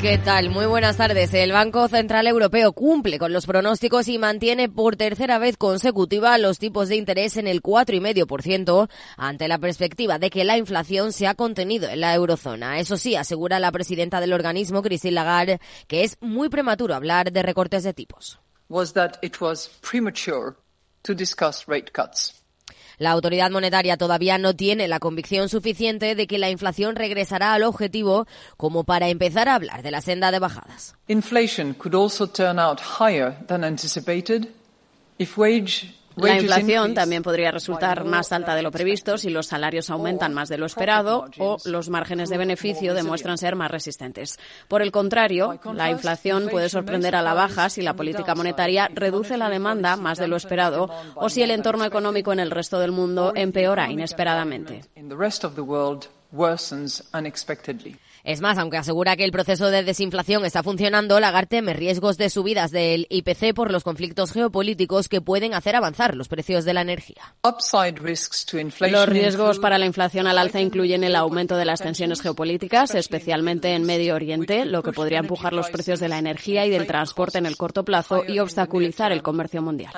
¿Qué tal? Muy buenas tardes. El Banco Central Europeo cumple con los pronósticos y mantiene por tercera vez consecutiva los tipos de interés en el 4,5% ante la perspectiva de que la inflación se ha contenido en la eurozona. Eso sí, asegura la presidenta del organismo, Christine Lagarde, que es muy prematuro hablar de recortes de tipos. Was that it was premature to discuss rate cuts. La autoridad monetaria todavía no tiene la convicción suficiente de que la inflación regresará al objetivo como para empezar a hablar de la senda de bajadas. Inflation could also turn out higher than anticipated if wage la inflación también podría resultar más alta de lo previsto si los salarios aumentan más de lo esperado o los márgenes de beneficio demuestran ser más resistentes. Por el contrario, la inflación puede sorprender a la baja si la política monetaria reduce la demanda más de lo esperado o si el entorno económico en el resto del mundo empeora inesperadamente. Es más, aunque asegura que el proceso de desinflación está funcionando, Lagarde teme riesgos de subidas del IPC por los conflictos geopolíticos que pueden hacer avanzar los precios de la energía. Los riesgos para la inflación al alza incluyen el aumento de las tensiones geopolíticas, especialmente en Medio Oriente, lo que podría empujar los precios de la energía y del transporte en el corto plazo y obstaculizar el comercio mundial.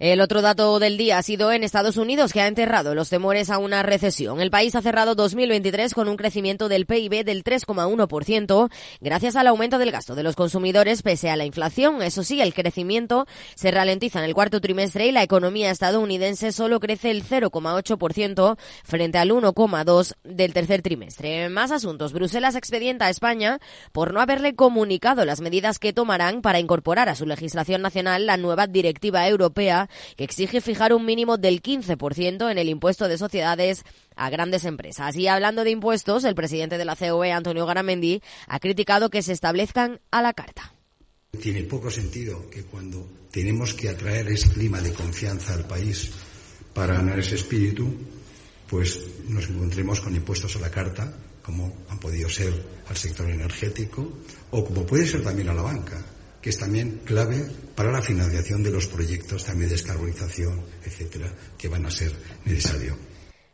El otro dato del día ha sido en Estados Unidos, que ha enterrado los temores a una recesión. El país ha cerrado 2023 con un crecimiento del PIB del 3,1%, gracias al aumento del gasto de los consumidores pese a la inflación. Eso sí, el crecimiento se ralentiza en el cuarto trimestre y la economía estadounidense solo crece el 0,8% frente al 1,2% del tercer trimestre. Más asuntos. Bruselas expedienta a España por no haberle comunicado las medidas que tomarán para incorporar a su legislación nacional la nueva directiva europea que exige fijar un mínimo del 15% en el impuesto de sociedades a grandes empresas. Y hablando de impuestos, el presidente de la COE, Antonio Garamendi, ha criticado que se establezcan a la carta. Tiene poco sentido que cuando tenemos que atraer ese clima de confianza al país para ganar ese espíritu, pues nos encontremos con impuestos a la carta, como han podido ser al sector energético o como puede ser también a la banca que es también clave para la financiación de los proyectos también de descarbonización, etcétera, que van a ser necesarios.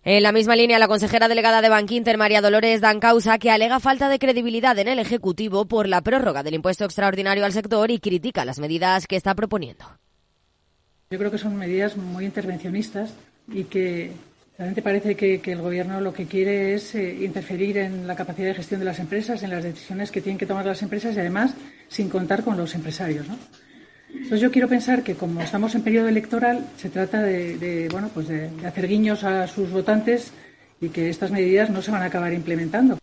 En la misma línea, la consejera delegada de Bankinter, María Dolores Dan Causa, que alega falta de credibilidad en el Ejecutivo por la prórroga del impuesto extraordinario al sector y critica las medidas que está proponiendo. Yo creo que son medidas muy intervencionistas y que Realmente parece que, el Gobierno lo que quiere es eh, interferir en la capacidad de gestión de las empresas, en las decisiones que tienen que tomar las empresas y además sin contar con los empresarios. ¿no? Entonces yo quiero pensar que como estamos en periodo electoral se trata de, bueno pues de hacer guiños a sus votantes y que estas medidas no se van a acabar implementando.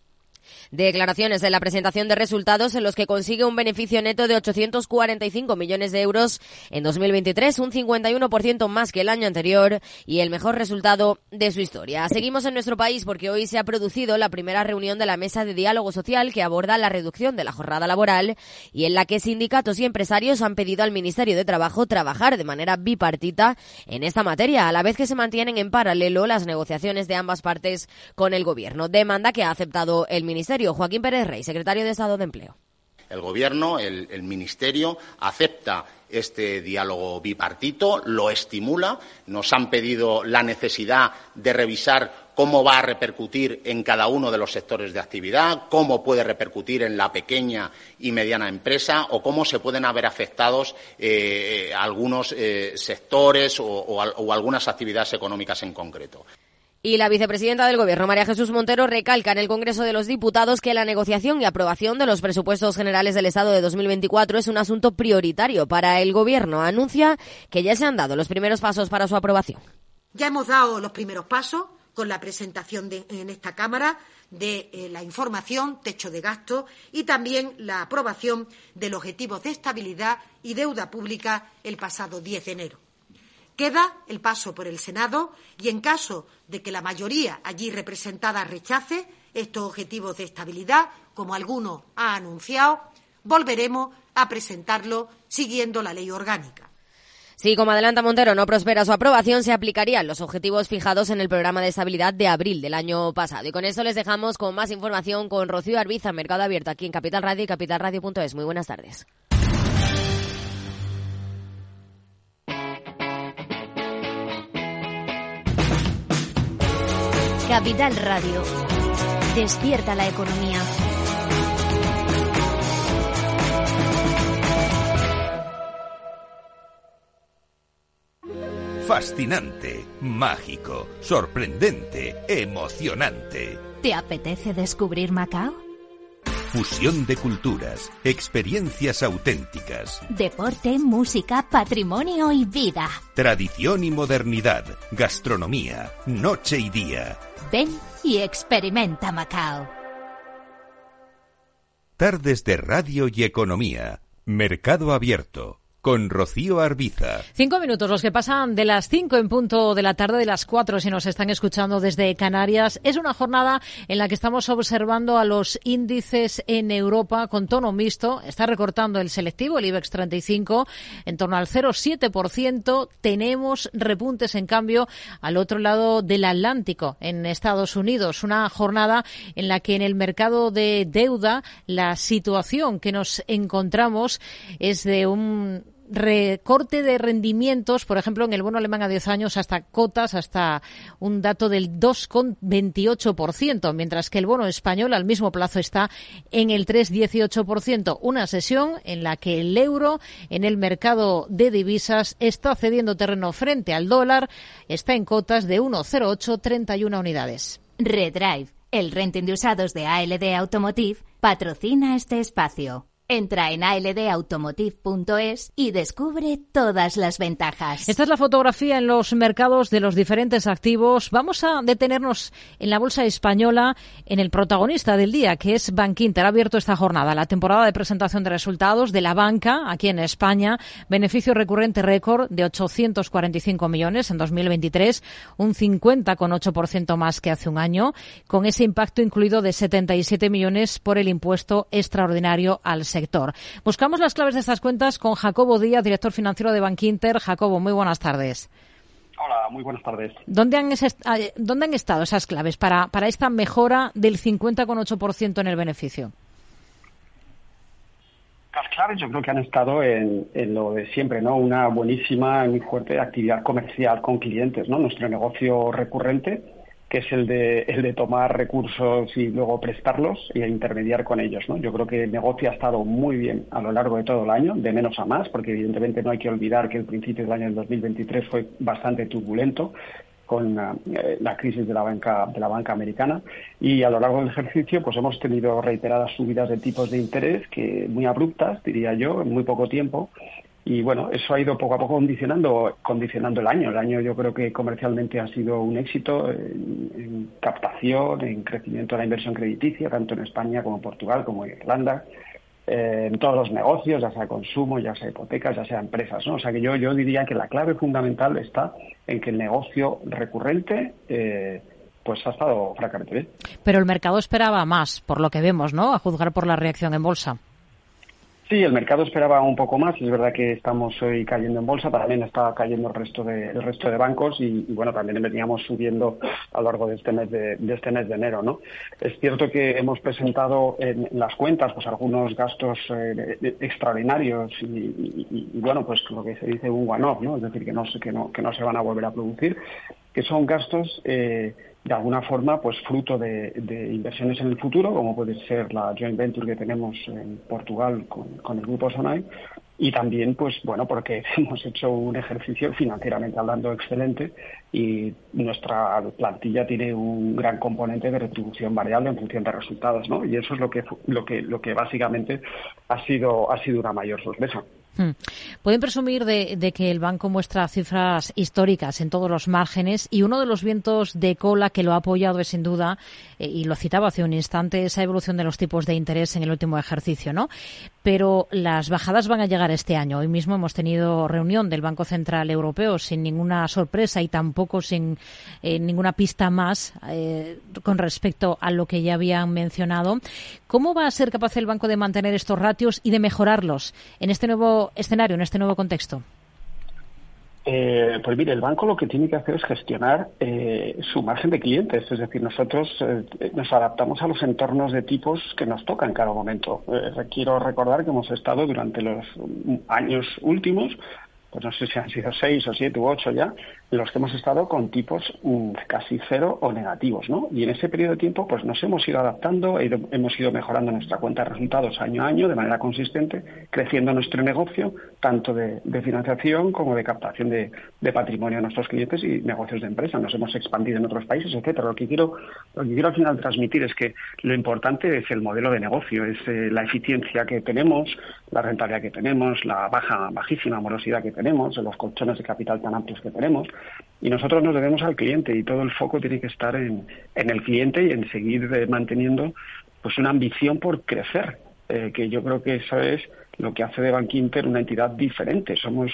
Declaraciones de la presentación de resultados en los que consigue un beneficio neto de 845 millones de euros en 2023, un 51% más que el año anterior y el mejor resultado de su historia. Seguimos en nuestro país porque hoy se ha producido la primera reunión de la Mesa de Diálogo Social que aborda la reducción de la jornada laboral y en la que sindicatos y empresarios han pedido al Ministerio de Trabajo trabajar de manera bipartita en esta materia, a la vez que se mantienen en paralelo las negociaciones de ambas partes con el Gobierno. Demanda que ha aceptado el Ministerio Joaquín Pérez Rey, secretario de Estado de Empleo. El Gobierno, el, Ministerio, acepta este diálogo bipartito, lo estimula. Nos han pedido la necesidad de revisar cómo va a repercutir en cada uno de los sectores de actividad, cómo puede repercutir en la pequeña y mediana empresa o cómo se pueden haber afectados eh, algunos eh, sectores o algunas actividades económicas en concreto. Y la vicepresidenta del Gobierno, María Jesús Montero, recalca en el Congreso de los Diputados que la negociación y aprobación de los presupuestos generales del Estado de 2024 es un asunto prioritario para el Gobierno. Anuncia que ya se han dado los primeros pasos para su aprobación. Ya hemos dado los primeros pasos con la presentación de, en esta Cámara de eh, la información, techo de gasto y también la aprobación del objetivo de estabilidad y deuda pública el pasado 10 de enero. Queda el paso por el Senado y, en caso de que la mayoría allí representada rechace estos objetivos de estabilidad, como alguno ha anunciado, volveremos a presentarlo siguiendo la ley orgánica. Si, como adelanta Montero, no prospera su aprobación, se aplicarían los objetivos fijados en el programa de estabilidad de abril del año pasado. Y con eso les dejamos con más información con Rocío Arbiza, Mercado Abierto, aquí en Capital Radio y capitalradio.es. Muy buenas tardes. Capital Radio. Despierta la economía. Fascinante, mágico, sorprendente, emocionante. ¿Te apetece descubrir Macao? Fusión de culturas, experiencias auténticas. Deporte, música, patrimonio y vida. Tradición y modernidad, gastronomía, noche y día. Ven y experimenta Macao. Tardes de radio y economía. Mercado abierto con Rocío Arbiza. Cinco minutos, los que pasan de las cinco en punto de la tarde, de las cuatro si nos están escuchando desde Canarias. Es una jornada en la que estamos observando a los índices en Europa con tono mixto. Está recortando el selectivo, el IBEX 35, en torno al 0,7%. Tenemos repuntes, en cambio, al otro lado del Atlántico, en Estados Unidos. Una jornada en la que en el mercado de deuda la situación que nos encontramos es de un recorte de rendimientos, por ejemplo, en el bono alemán a 10 años hasta cotas, hasta un dato del 2,28%, mientras que el bono español al mismo plazo está en el 3,18%. Una sesión en la que el euro en el mercado de divisas está cediendo terreno frente al dólar, está en cotas de 1,0831 unidades. Redrive, el renting de usados de ALD Automotive, patrocina este espacio. Entra en aldautomotive.es y descubre todas las ventajas. Esta es la fotografía en los mercados de los diferentes activos. Vamos a detenernos en la bolsa española, en el protagonista del día, que es Bankinter. Ha abierto esta jornada la temporada de presentación de resultados de la banca aquí en España. Beneficio recurrente récord de 845 millones en 2023, un 50,8% más que hace un año, con ese impacto incluido de 77 millones por el impuesto extraordinario al sector. Buscamos las claves de estas cuentas con Jacobo Díaz, director financiero de Bankinter. Jacobo, muy buenas tardes. Hola, muy buenas tardes. ¿Dónde han, ah, ¿dónde han estado esas claves para, para esta mejora del 50,8% en el beneficio? Las claves yo creo que han estado en, en, lo de siempre, ¿no? Una buenísima y muy fuerte actividad comercial con clientes, ¿no? Nuestro negocio recurrente que es el de, el de tomar recursos y luego prestarlos y intermediar con ellos. ¿no? Yo creo que el negocio ha estado muy bien a lo largo de todo el año, de menos a más, porque evidentemente no hay que olvidar que el principio del año 2023 fue bastante turbulento con eh, la crisis de la banca de la banca americana y a lo largo del ejercicio pues hemos tenido reiteradas subidas de tipos de interés que muy abruptas diría yo en muy poco tiempo y bueno, eso ha ido poco a poco condicionando, condicionando el año. El año yo creo que comercialmente ha sido un éxito en, captación, en crecimiento de la inversión crediticia, tanto en España como en Portugal, como en Irlanda, eh, en todos los negocios, ya sea consumo, ya sea hipotecas, ya sea empresas. ¿no? O sea que yo, yo diría que la clave fundamental está en que el negocio recurrente eh, pues ha estado francamente bien. Pero el mercado esperaba más, por lo que vemos, ¿no? A juzgar por la reacción en bolsa. Sí, el mercado esperaba un poco más. Es verdad que estamos hoy cayendo en bolsa, también está cayendo el resto de, el resto de bancos y, bueno, también veníamos subiendo a lo largo de este mes de, este mes de enero, ¿no? Es cierto que hemos presentado en, las cuentas pues algunos gastos eh, extraordinarios y, bueno, pues lo que se dice un one-off, ¿no? Es decir, que no, que no, que no se van a volver a producir, que son gastos eh, de alguna forma pues fruto de, inversiones en el futuro, como puede ser la joint venture que tenemos en Portugal con, el grupo Sonai, y también pues bueno porque hemos hecho un ejercicio financieramente hablando excelente y nuestra plantilla tiene un gran componente de retribución variable en función de resultados, ¿no? Y eso es lo que lo que lo que básicamente ha sido ha sido una mayor sorpresa. Hmm. Pueden presumir de, que el banco muestra cifras históricas en todos los márgenes y uno de los vientos de cola que lo ha apoyado es sin duda, eh, y lo citaba hace un instante, esa evolución de los tipos de interés en el último ejercicio, ¿no? Pero las bajadas van a llegar este año. Hoy mismo hemos tenido reunión del Banco Central Europeo sin ninguna sorpresa y tampoco sin eh, ninguna pista más eh, con respecto a lo que ya habían mencionado. ¿Cómo va a ser capaz el banco de mantener estos ratios y de mejorarlos en este nuevo escenario, en este nuevo contexto? Eh, pues mire, el banco lo que tiene que hacer es gestionar eh, su margen de clientes, es decir, nosotros eh, nos adaptamos a los entornos de tipos que nos tocan en cada momento. quiero recordar que hemos estado durante los años últimos pues no sé si han sido seis o siete u ocho ya, los que hemos estado con tipos mm, casi cero o negativos, ¿no? Y en ese periodo de tiempo, pues nos hemos ido adaptando, hemos ido mejorando nuestra cuenta de resultados año a año de manera consistente, creciendo nuestro negocio, tanto de, financiación como de captación de, patrimonio a nuestros clientes y negocios de empresa. Nos hemos expandido en otros países, etcétera. Lo que quiero, lo que quiero al final transmitir es que lo importante es el modelo de negocio, es eh, la eficiencia que tenemos, la rentabilidad que tenemos, la baja, bajísima morosidad que tenemos, los colchones de capital tan amplios que tenemos. Y nosotros nos debemos al cliente y todo el foco tiene que estar en, el cliente y en seguir eh, manteniendo pues una ambición por crecer, eh, que yo creo que eso es lo que hace de Bank Inter una entidad diferente. Somos,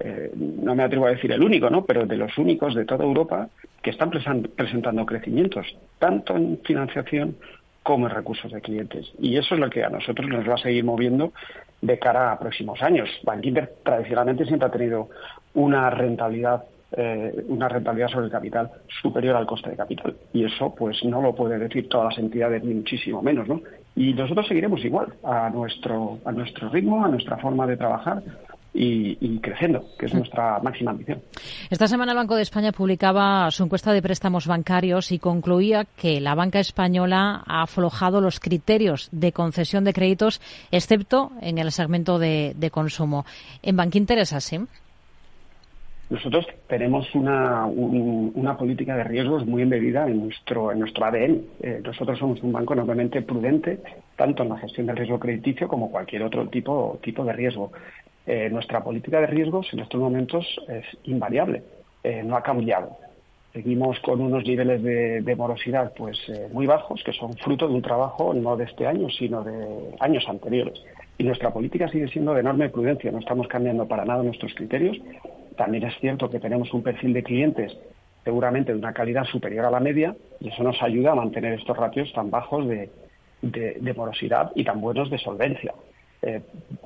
eh, no me atrevo a decir el único, ¿no? pero de los únicos de toda Europa que están presentando crecimientos, tanto en financiación como en recursos de clientes. Y eso es lo que a nosotros nos va a seguir moviendo de cara a próximos años. Bankinter tradicionalmente siempre ha tenido una rentabilidad eh, una rentabilidad sobre el capital superior al coste de capital y eso pues no lo pueden decir todas las entidades ni muchísimo menos no y nosotros seguiremos igual a nuestro a nuestro ritmo a nuestra forma de trabajar y, creciendo, que es nuestra máxima ambición. Esta semana el Banco de España publicaba su encuesta de préstamos bancarios y concluía que la banca española ha aflojado los criterios de concesión de créditos, excepto en el segmento de, consumo. ¿En Bankinter es así? Nosotros tenemos una, una, política de riesgos muy embebida en nuestro, en nuestro ADN. Eh, nosotros somos un banco enormemente prudente, tanto en la gestión del riesgo crediticio como cualquier otro tipo, tipo de riesgo. Eh, nuestra política de riesgos en estos momentos es invariable, eh, no ha cambiado. Seguimos con unos niveles de, morosidad pues muy bajos, que son fruto de un trabajo no de este año, sino de años anteriores. Y nuestra política sigue siendo de enorme prudencia, no estamos cambiando para nada nuestros criterios. También es cierto que tenemos un perfil de clientes seguramente de una calidad superior a la media y eso nos ayuda a mantener estos ratios tan bajos de morosidad y tan buenos de solvencia. Eh,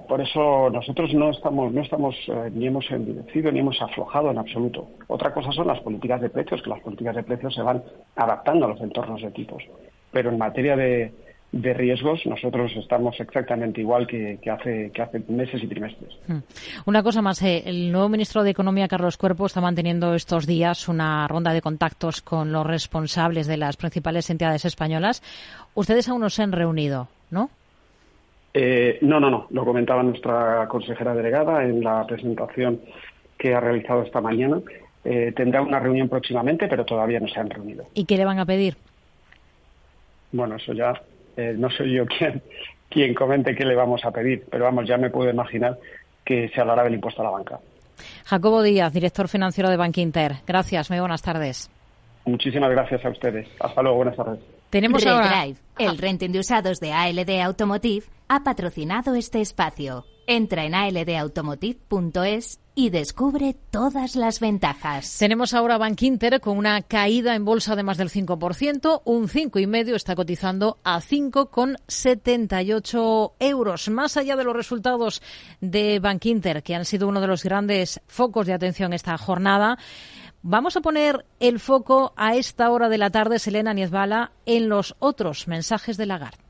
por eso nosotros no estamos, no estamos eh, ni hemos endurecido ni hemos aflojado en absoluto. Otra cosa son las políticas de precios, que las políticas de precios se van adaptando a los entornos de tipos. Pero en materia de, riesgos nosotros estamos exactamente igual que, hace, que hace meses y trimestres. Hmm. Una cosa más, eh, el nuevo ministro de Economía, Carlos Cuerpo, está manteniendo estos días una ronda de contactos con los responsables de las principales entidades españolas. Ustedes aún no se han reunido, ¿no? Eh, no, no, no. Lo comentaba nuestra consejera delegada en la presentación que ha realizado esta mañana. Eh, tendrá una reunión próximamente, pero todavía no se han reunido. ¿Y qué le van a pedir? Bueno, eso ya eh, no soy yo quien, quien comente qué le vamos a pedir, pero vamos, ya me puedo imaginar que se hablará del impuesto a la banca. Jacobo Díaz, director financiero de Bank Inter. Gracias, muy buenas tardes. Muchísimas gracias a ustedes. Hasta luego, buenas tardes. Tenemos ahora... el renting de usados de ALD Automotive, ha patrocinado este espacio. Entra en aldautomotive.es y descubre todas las ventajas. Tenemos ahora Bank Inter con una caída en bolsa de más del 5%, un 5,5 está cotizando a 5,78 euros. Más allá de los resultados de Bank que han sido uno de los grandes focos de atención esta jornada, Vamos a poner el foco a esta hora de la tarde, Selena Niezbala, en los otros mensajes de Lagarde.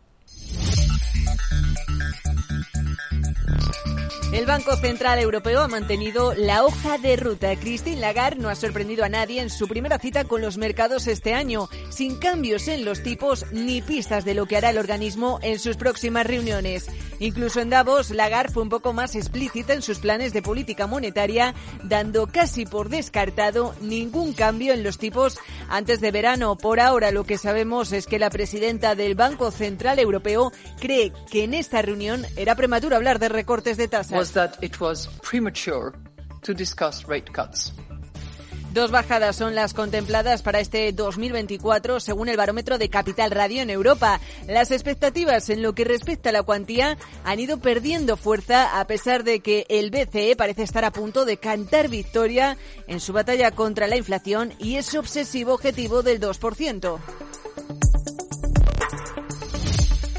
El Banco Central Europeo ha mantenido la hoja de ruta. Christine Lagarde no ha sorprendido a nadie en su primera cita con los mercados este año, sin cambios en los tipos ni pistas de lo que hará el organismo en sus próximas reuniones. Incluso en Davos, Lagarde fue un poco más explícita en sus planes de política monetaria, dando casi por descartado ningún cambio en los tipos antes de verano. Por ahora, lo que sabemos es que la presidenta del Banco Central Europeo cree que en esta reunión era prematuro hablar de recortes de tasas. Dos bajadas son las contempladas para este 2024 según el barómetro de Capital Radio en Europa. Las expectativas en lo que respecta a la cuantía han ido perdiendo fuerza a pesar de que el BCE parece estar a punto de cantar victoria en su batalla contra la inflación y ese obsesivo objetivo del 2%.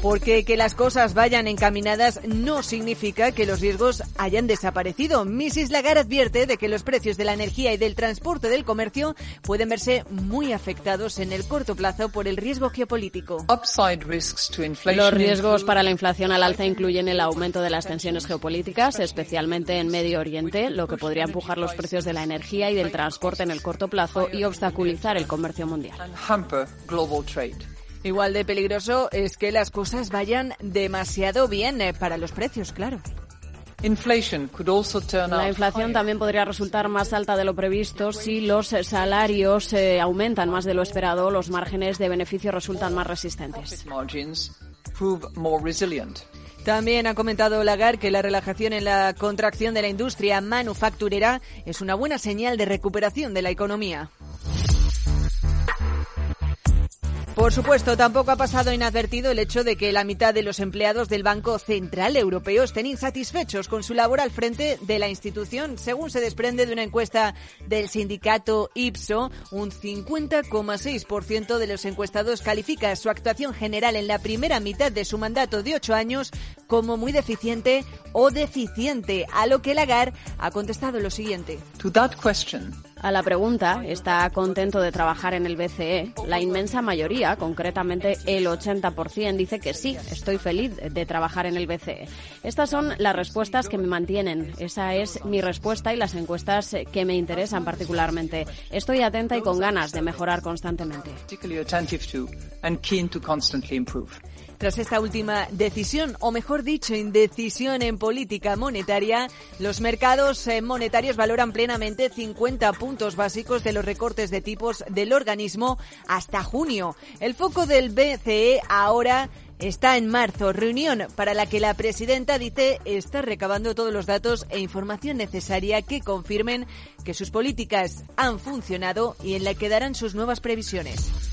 Porque que las cosas vayan encaminadas no significa que los riesgos hayan desaparecido. Mrs. Lagarde advierte de que los precios de la energía y del transporte del comercio pueden verse muy afectados en el corto plazo por el riesgo geopolítico. Los riesgos para la inflación al alza incluyen el aumento de las tensiones geopolíticas, especialmente en Medio Oriente, lo que podría empujar los precios de la energía y del transporte en el corto plazo y obstaculizar el comercio mundial. Igual de peligroso es que las cosas vayan demasiado bien eh, para los precios, claro. La inflación también podría resultar más alta de lo previsto si los salarios eh, aumentan más de lo esperado, los márgenes de beneficio resultan más resistentes. También ha comentado Lagarde que la relajación en la contracción de la industria manufacturera es una buena señal de recuperación de la economía. Por supuesto, tampoco ha pasado inadvertido el hecho de que la mitad de los empleados del Banco Central Europeo estén insatisfechos con su labor al frente de la institución. Según se desprende de una encuesta del sindicato IPSO, un 50,6% de los encuestados califica su actuación general en la primera mitad de su mandato de ocho años como muy deficiente o deficiente, a lo que Lagarde ha contestado lo siguiente. A la pregunta, ¿está contento de trabajar en el BCE? La inmensa mayoría, concretamente el 80%, dice que sí, estoy feliz de trabajar en el BCE. Estas son las respuestas que me mantienen. Esa es mi respuesta y las encuestas que me interesan particularmente. Estoy atenta y con ganas de mejorar constantemente. Tras esta última decisión, o mejor dicho, indecisión en política monetaria, los mercados eh, monetarios valoran plenamente 50 puntos básicos de los recortes de tipos del organismo hasta junio. El foco del BCE ahora está en marzo, reunión para la que la presidenta dice estar recabando todos los datos e información necesaria que confirmen que sus políticas han funcionado y en la que darán sus nuevas previsiones.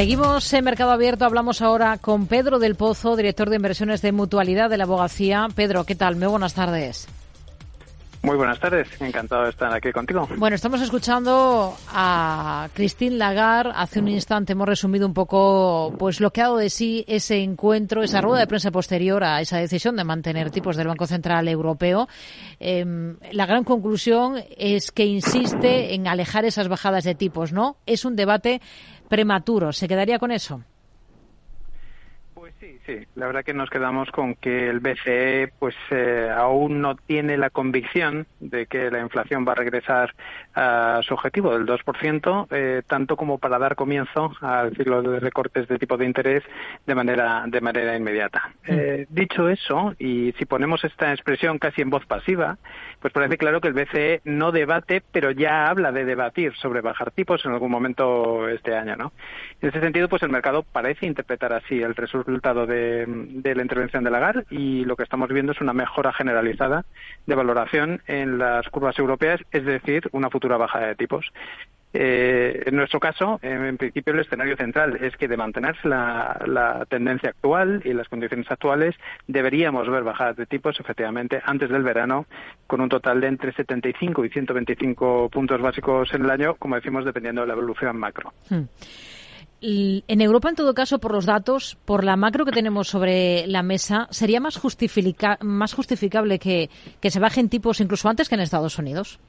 Seguimos en Mercado Abierto. Hablamos ahora con Pedro del Pozo, director de inversiones de mutualidad de la abogacía. Pedro, ¿qué tal? Muy buenas tardes. Muy buenas tardes, encantado de estar aquí contigo. Bueno, estamos escuchando a Christine Lagarde. Hace un instante hemos resumido un poco pues lo que ha dado de sí ese encuentro, esa rueda de prensa posterior a esa decisión de mantener tipos del Banco Central Europeo. Em, la gran conclusión es que insiste en alejar esas bajadas de tipos, ¿no? Es un debate prematuro. ¿Se quedaría con eso? Pues sí, sí. La verdad que nos quedamos con que el BCE pues eh, aún no tiene la convicción de que la inflación va a regresar a su objetivo del 2%, eh, tanto como para dar comienzo al ciclo de recortes de tipo de interés de manera de manera inmediata. Mm. Eh, dicho eso, y si ponemos esta expresión casi en voz pasiva, pues parece claro que el BCE no debate, pero ya habla de debatir sobre bajar tipos en algún momento este año, ¿no? En ese sentido, pues el mercado parece interpretar así el resultado de, la intervención de Lagarde y lo que estamos viendo es una mejora generalizada de valoración en las curvas europeas, es decir, una futura bajada de tipos. Eh, en nuestro caso, en principio, el escenario central es que de mantenerse la, tendencia actual y las condiciones actuales, deberíamos ver bajadas de tipos, efectivamente, antes del verano, con un total de entre 75 y 125 puntos básicos en el año, como decimos, dependiendo de la evolución macro. Hmm. En Europa, en todo caso, por los datos, por la macro que tenemos sobre la mesa, ¿sería más, más justificable que, que se bajen tipos incluso antes que en Estados Unidos?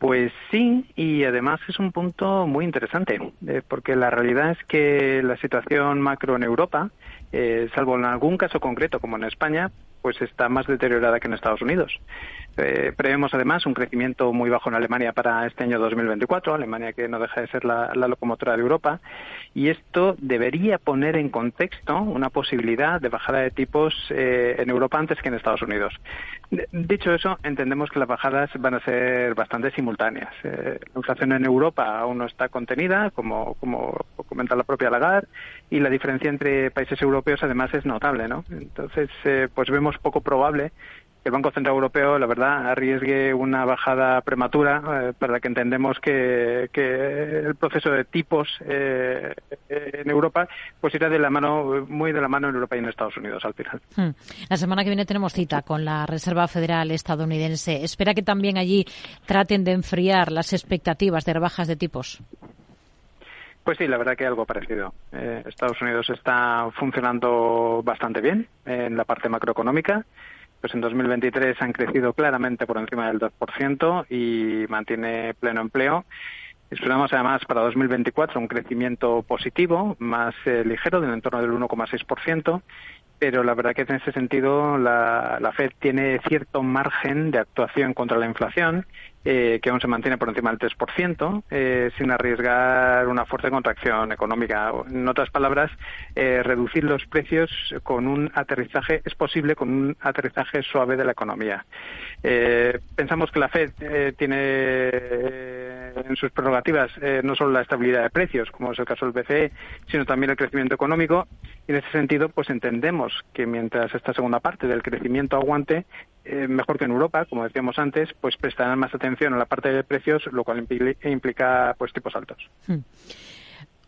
Pues sí, y además es un punto muy interesante, eh, porque la realidad es que la situación macro en Europa, eh, salvo en algún caso concreto como en España, pues está más deteriorada que en Estados Unidos. Eh, prevemos además un crecimiento muy bajo en Alemania para este año 2024, Alemania que no deja de ser la, locomotora de Europa, y esto debería poner en contexto una posibilidad de bajada de tipos eh, en Europa antes que en Estados Unidos. dicho eso, entendemos que las bajadas van a ser bastante simultáneas. Eh, la inflación en Europa aún no está contenida, como, como comenta la propia Lagarde, y la diferencia entre países europeos además es notable, ¿no? Entonces, pues vemos poco probable el Banco Central Europeo, la verdad, arriesgue una bajada prematura eh, para que entendemos que, el proceso de tipos eh, en Europa pues irá de la mano, muy de la mano en Europa y en Estados Unidos al final. Hmm. La semana que viene tenemos cita con la Reserva Federal estadounidense. ¿Espera que también allí traten de enfriar las expectativas de rebajas de tipos? Pues sí, la verdad que algo parecido. Eh, Estados Unidos está funcionando bastante bien en la parte macroeconómica pues en 2023 han crecido claramente por encima del 2% y mantiene pleno empleo. Esperamos además para 2024 un crecimiento positivo, más eh, ligero, del entorno del 1,6%, pero la verdad que en ese sentido la, la Fed tiene cierto margen de actuación contra la inflación eh, que aún se mantiene por encima del 3%, eh, sin arriesgar una fuerte contracción económica. En otras palabras, eh, reducir los precios con un aterrizaje, es posible con un aterrizaje suave de la economía. pensamos que la Fed tiene en sus prerrogativas no solo la estabilidad de precios, como es el caso del BCE, sino también el crecimiento económico. Y en ese sentido, pues entendemos que mientras esta segunda parte del crecimiento aguante, eh, mejor que en Europa, como decíamos antes, pues prestarán más atención a la parte de precios, lo cual implica pues tipos altos. Hmm.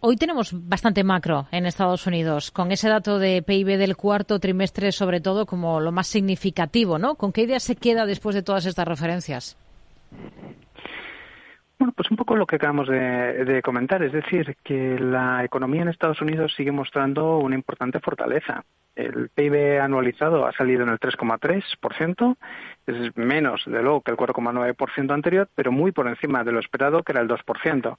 Hoy tenemos bastante macro en Estados Unidos, con ese dato de PIB del cuarto trimestre, sobre todo, como lo más significativo, ¿no? ¿Con qué idea se queda después de todas estas referencias? Bueno, pues un poco lo que acabamos de, comentar, es decir, que la economía en Estados Unidos sigue mostrando una importante fortaleza. El PIB anualizado ha salido en el 3,3%, es menos, de luego, que el 4,9% anterior, pero muy por encima de lo esperado, que era el 2%.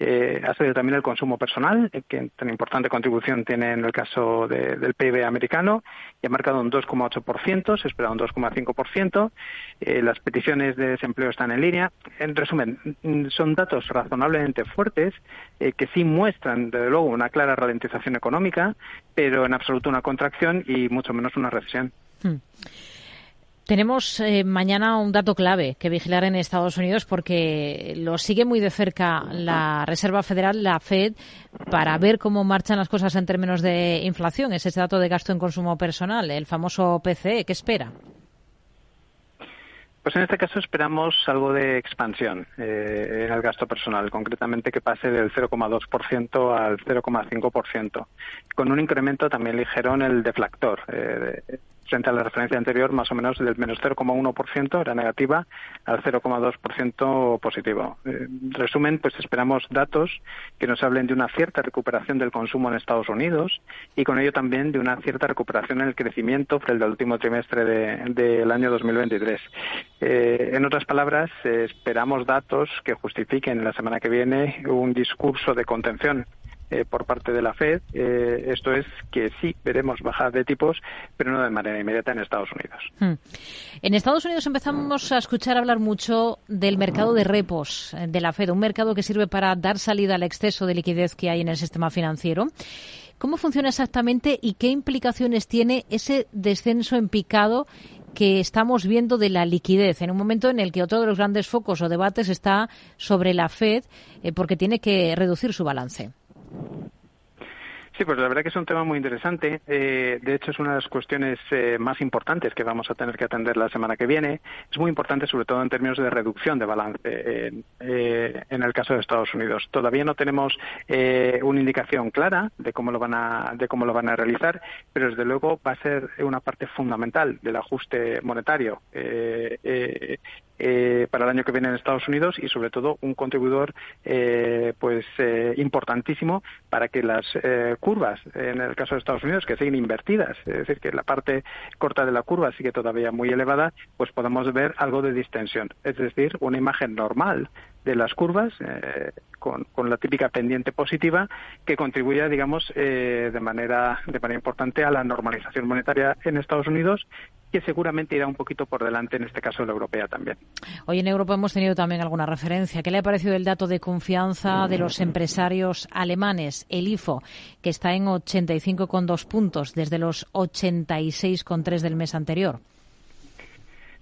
Eh, ha salido también el consumo personal, eh, que tan importante contribución tiene en el caso del PIB americano, y ha marcado un 2,8%, se espera un 2,5%. Eh, las peticiones de desempleo están en línea. En resumen, mm, son datos razonablemente fuertes eh, que sí muestran, desde luego, una clara ralentización económica, pero en absoluto una contracción y mucho menos una recesión. Hmm. Tenemos eh, mañana un dato clave que vigilar en Estados Unidos porque lo sigue muy de cerca la Reserva Federal, la Fed, para ver cómo marchan las cosas en términos de inflación. Es ese dato de gasto en consumo personal, el famoso PCE. ¿Qué espera? Pues en este caso esperamos algo de expansión eh, en el gasto personal, concretamente que pase del 0,2% al 0,5%, con un incremento también ligero en el deflactor. Eh, frente a la referencia anterior, más o menos del menos 0,1% era negativa al 0,2% positivo. En resumen, pues esperamos datos que nos hablen de una cierta recuperación del consumo en Estados Unidos y con ello también de una cierta recuperación en el crecimiento frente al último trimestre del año 2023. Eh, en otras palabras, esperamos datos que justifiquen la semana que viene un discurso de contención eh, por parte de la Fed. Eh, esto es que sí veremos bajadas de tipos, pero no de manera inmediata en Estados Unidos. Hmm. En Estados Unidos empezamos a escuchar hablar mucho del mercado de repos eh, de la Fed, un mercado que sirve para dar salida al exceso de liquidez que hay en el sistema financiero. ¿Cómo funciona exactamente y qué implicaciones tiene ese descenso en picado que estamos viendo de la liquidez en un momento en el que otro de los grandes focos o debates está sobre la Fed porque tiene que reducir su balance? Sí, pues la verdad que es un tema muy interesante. Eh, de hecho, es una de las cuestiones eh, más importantes que vamos a tener que atender la semana que viene. Es muy importante, sobre todo en términos de reducción de balance eh, en el caso de Estados Unidos. Todavía no tenemos una indicación clara de cómo lo van a de cómo lo van a realizar, pero desde luego va a ser una parte fundamental del ajuste monetario eh, para el año que viene en Estados Unidos y sobre todo un contribuidor eh, pues eh, importantísimo para que las curvas en el caso de Estados Unidos que siguen invertidas es decir que la parte corta de la curva sigue todavía muy elevada pues podamos ver algo de distensión es decir una imagen normal de las curvas con, la típica pendiente positiva que contribuya, digamos, de manera de manera importante a la normalización monetaria en Estados Unidos que seguramente irá un poquito por delante en este caso la europea también. Hoy en Europa hemos tenido también alguna referencia. ¿Qué le ha parecido el dato de confianza de los empresarios alemanes, el IFO, que está en 85,2 puntos desde los 86,3 del mes anterior?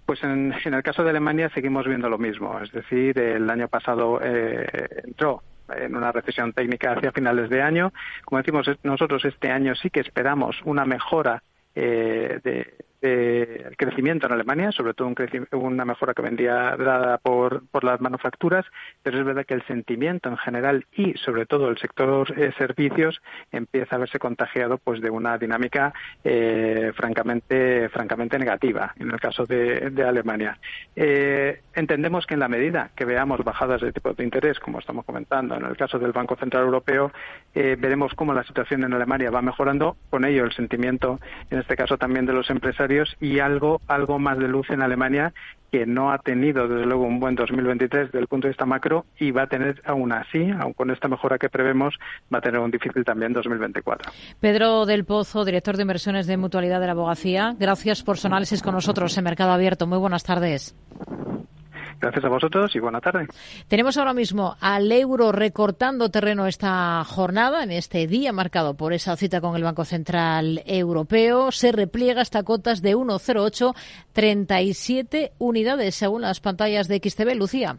Pues en, el caso de Alemania seguimos viendo lo mismo. Es decir, el año pasado eh, entró en una recesión técnica hacia finales de año. Como decimos, nosotros este año sí que esperamos una mejora eh, de, eh, el crecimiento en Alemania, sobre todo un una mejora que vendría dada por, por las manufacturas, pero es verdad que el sentimiento en general y sobre todo el sector eh, servicios empieza a verse contagiado pues de una dinámica eh, francamente francamente negativa en el caso de, de Alemania. entendemos que en la medida que veamos bajadas de tipo de interés, como estamos comentando en el caso del Banco Central Europeo, veremos cómo la situación en Alemania va mejorando, con ello el sentimiento, en este caso también de los empresarios, y algo, algo más de luz en Alemania que no ha tenido, desde luego, un buen 2023 desde el punto de vista macro y va a tener, aún así, aun con esta mejora que prevemos, va a tener un difícil también 2024. Pedro del Pozo, director de inversiones de Mutualidad de la Abogacía, gracias por análisis con nosotros en Mercado Abierto. Muy buenas tardes. Gracias a vosotros y buena tarde. Tenemos ahora mismo al euro recortando terreno esta jornada, en este día marcado por esa cita con el Banco Central Europeo. Se repliega hasta cotas de 1,0837 unidades según las pantallas de XTV. Lucía.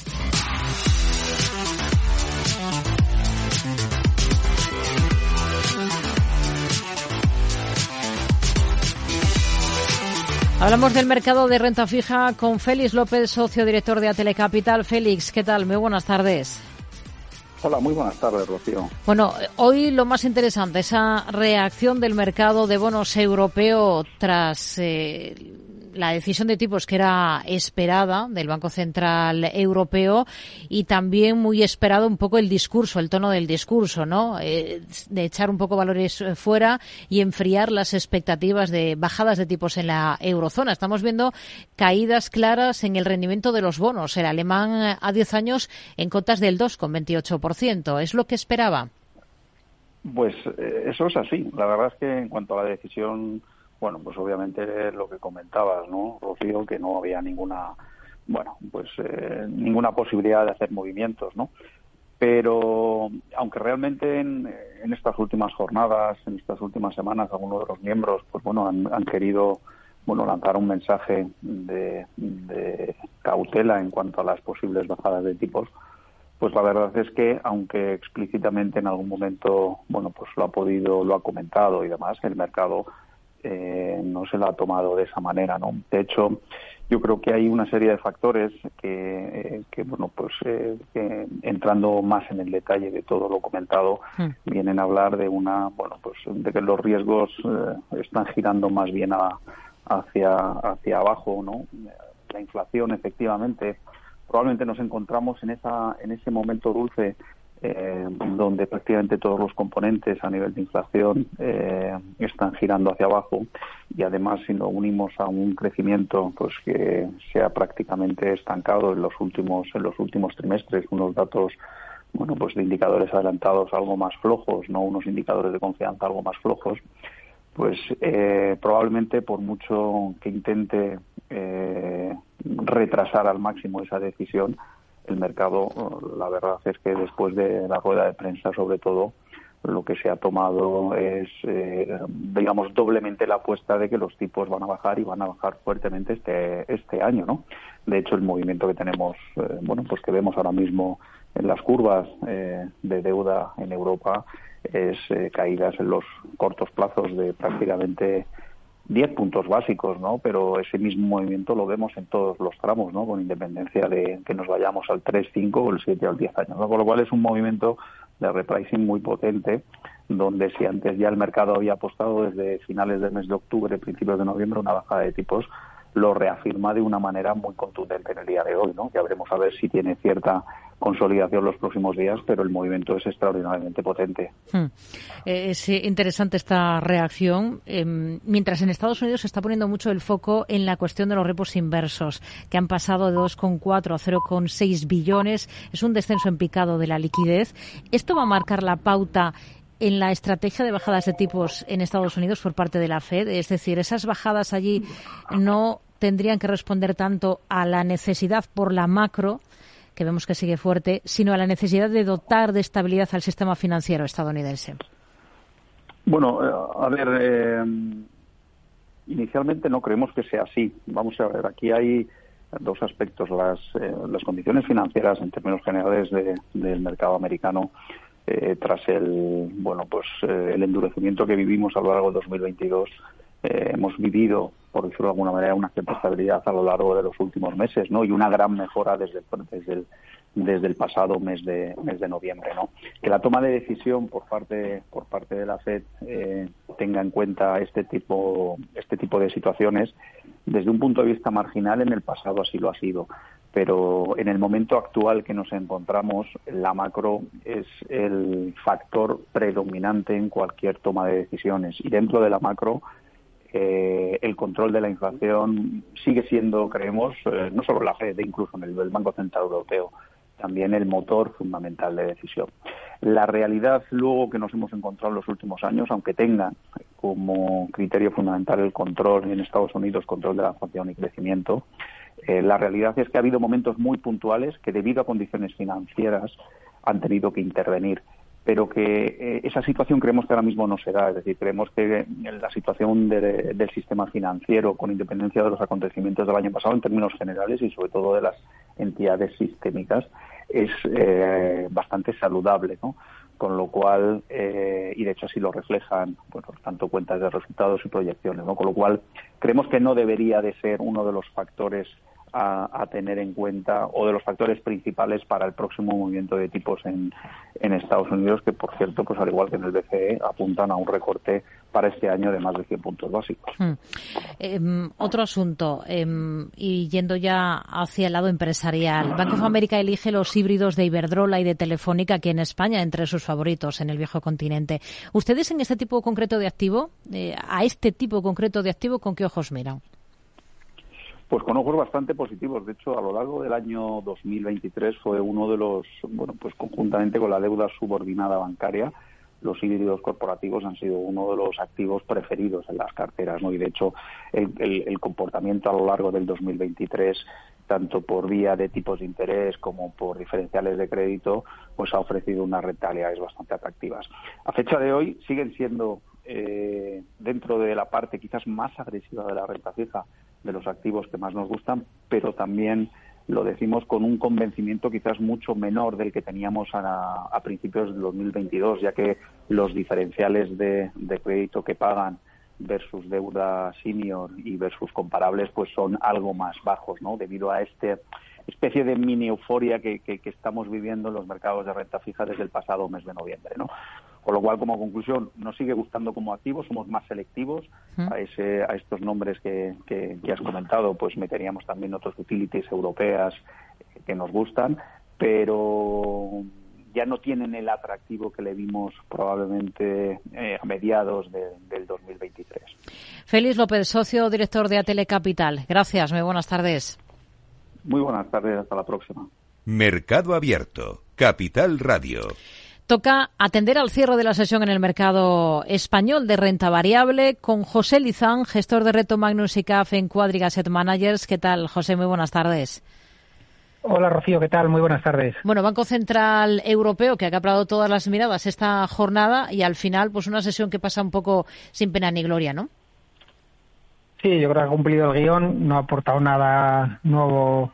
Hablamos del mercado de renta fija con Félix López, socio director de Atelecapital. Félix, ¿qué tal? Muy buenas tardes. Hola, muy buenas tardes, Rocío. Bueno, hoy lo más interesante, esa reacción del mercado de bonos europeo tras eh, la decisión de tipos que era esperada del Banco Central Europeo y también muy esperado un poco el discurso, el tono del discurso, ¿no? Eh, de echar un poco valores eh, fuera y enfriar las expectativas de bajadas de tipos en la eurozona. Estamos viendo caídas claras en el rendimiento de los bonos. El alemán eh, a 10 años en cotas del 2,28%. ¿Es lo que esperaba? Pues eso es así. La verdad es que en cuanto a la decisión bueno, pues obviamente lo que comentabas, ¿no, Rocío? Que no había ninguna, bueno, pues eh, ninguna posibilidad de hacer movimientos, ¿no? Pero aunque realmente en, estas últimas jornadas, en estas últimas semanas, algunos de los miembros, pues bueno, han, querido bueno, lanzar un mensaje de, de, cautela en cuanto a las posibles bajadas de tipos, pues la verdad es que, aunque explícitamente en algún momento, bueno, pues lo ha podido, lo ha comentado y demás, el mercado eh, no se la ha tomado de esa manera, ¿no? De hecho, yo creo que hay una serie de factores que, eh, bueno, pues eh, entrando más en el detalle de todo lo comentado, hmm. vienen a hablar de una, bueno, pues de que los riesgos están girando más bien hacia hacia abajo, ¿no? La inflación, efectivamente, probablemente nos encontramos en esa en ese momento dulce eh, donde prácticamente todos los componentes a nivel de inflación eh, están girando hacia abajo y además si lo unimos a un crecimiento pues que se ha prácticamente estancado en los últimos en los últimos trimestres unos datos bueno pues de indicadores adelantados algo más flojos no unos indicadores de confianza algo más flojos pues eh, probablemente por mucho que intente retrasar al máximo esa decisión el mercado, la verdad es que después de la rueda de prensa, sobre todo, lo que se ha tomado es, eh, digamos, doblemente la apuesta de que los tipos van a bajar y van a bajar fuertemente este, este año, ¿no? De hecho, el movimiento que tenemos, eh, bueno, pues que vemos ahora mismo en las curvas eh, de deuda en Europa es caídas en los cortos plazos de prácticamente 10 puntos básicos, ¿no? Pero ese mismo movimiento lo vemos en todos los tramos, ¿no? Con independencia de que nos vayamos al 3, 5 o el 7 al 10 años, ¿no? Con lo cual es un movimiento de repricing muy potente, donde si antes ya el mercado había apostado desde finales del mes de octubre, principios de noviembre, una bajada de tipos, lo reafirma de una manera muy contundente en el día de hoy, ¿no? Ya veremos a ver si tiene cierta consolidación los próximos días, pero el movimiento es extraordinariamente potente. Hmm. Eh, es interesante esta reacción. Em, mientras en Estados Unidos se está poniendo mucho el foco en la cuestión de los repos inversos, que han pasado de 2,4 a 0,6 billones. Es un descenso en picado de la liquidez. ¿Esto va a marcar la pauta en la estrategia de bajadas de tipos en Estados Unidos por parte de la Fed? Es decir, esas bajadas allí no tendrían que responder tanto a la necesidad por la macro que vemos que sigue fuerte, sino a la necesidad de dotar de estabilidad al sistema financiero estadounidense? Bueno, eh, a ver, eh, inicialmente no creemos que sea así. Vamos a ver, aquí hay dos aspectos. Las, eh, las condiciones financieras en términos generales del mercado americano tras el bueno pues el endurecimiento que vivimos a lo largo de 2022 hemos vivido por decirlo de alguna manera, una cierta estabilidad a lo largo de los últimos meses, ¿no? Y una gran mejora desde, desde, el, desde el pasado mes de, mes de noviembre, ¿no? Que la toma de decisión por parte, por parte de la FED eh, tenga en cuenta este tipo, este tipo de situaciones, desde un punto de vista marginal, en el pasado así lo ha sido. Pero en el momento actual que nos encontramos, la macro es el factor predominante en cualquier toma de decisiones. Y dentro de la macro, eh, el control de la inflación sigue siendo, creemos, eh, no solo la Fed, incluso en el, Banco Central Europeo, también el motor fundamental de decisión. La realidad luego que nos hemos encontrado en los últimos años, aunque tenga como criterio fundamental el control en Estados Unidos, control de la inflación y crecimiento, eh, la realidad es que ha habido momentos muy puntuales que debido a condiciones financieras han tenido que intervenir pero que eh, esa situación creemos que ahora mismo no se da. Es decir, creemos que la situación del sistema financiero, con independencia de los acontecimientos del año pasado en términos generales y sobre todo de las entidades sistémicas, es eh, bastante saludable, ¿no? Con lo cual, eh, y de hecho así lo reflejan bueno, tanto cuentas de resultados y proyecciones, ¿no? Con lo cual, creemos que no debería de ser uno de los factores a, tener en cuenta o de los factores principales para el próximo movimiento de tipos en, en Estados Unidos, que por cierto, pues al igual que en el BCE, apuntan a un recorte para este año de más de 100 puntos básicos. Hmm. Em, otro asunto, em, y yendo ya hacia el lado empresarial, Banco of America elige los híbridos de Iberdrola y de Telefónica aquí en España entre sus favoritos en el viejo continente. ¿Ustedes en este tipo concreto de activo, eh, a este tipo concreto de activo, con qué ojos miran? Pues con ojos bastante positivos. De hecho, a lo largo del año 2023 fue uno de los, bueno, pues conjuntamente con la deuda subordinada bancaria, los híbridos corporativos han sido uno de los activos preferidos en las carteras, ¿no? Y de hecho, el, comportamiento a lo largo del 2023 tanto por vía de tipos de interés como por diferenciales de crédito, pues ha ofrecido unas rentabilidades bastante atractivas. A fecha de hoy siguen siendo eh, dentro de la parte quizás más agresiva de la renta fija de los activos que más nos gustan, pero también lo decimos con un convencimiento quizás mucho menor del que teníamos a, principios del 2022, ya que los diferenciales de, crédito que pagan versus deuda senior y versus comparables pues son algo más bajos, ¿no? Debido a esta especie de mini euforia que, que, estamos viviendo en los mercados de renta fija desde el pasado mes de noviembre, ¿no? Con lo cual, como conclusión, nos sigue gustando como activos, somos más selectivos a, ese, a estos nombres que, que, has comentado, pues meteríamos también otros utilities europeas que nos gustan, pero ya no tienen el atractivo que le vimos probablemente eh, a mediados del 2023. Félix López, socio director de Atele Capital. Gracias, muy buenas tardes. Muy buenas tardes, hasta la próxima. Mercado Abierto, Capital Radio. Toca atender al cierre de la sesión en el mercado español de renta variable con José Lizán, gestor de reto Magnus y CAF en Quadriga Asset Managers. ¿Qué tal, José? Muy buenas tardes. Hola Rocío, ¿qué tal? Muy buenas tardes. Bueno, Banco Central Europeo que ha caprado todas las miradas esta jornada y al final pues una sesión que pasa un poco sin pena ni gloria, ¿no? Sí, yo creo que ha cumplido el guion, no ha aportado nada nuevo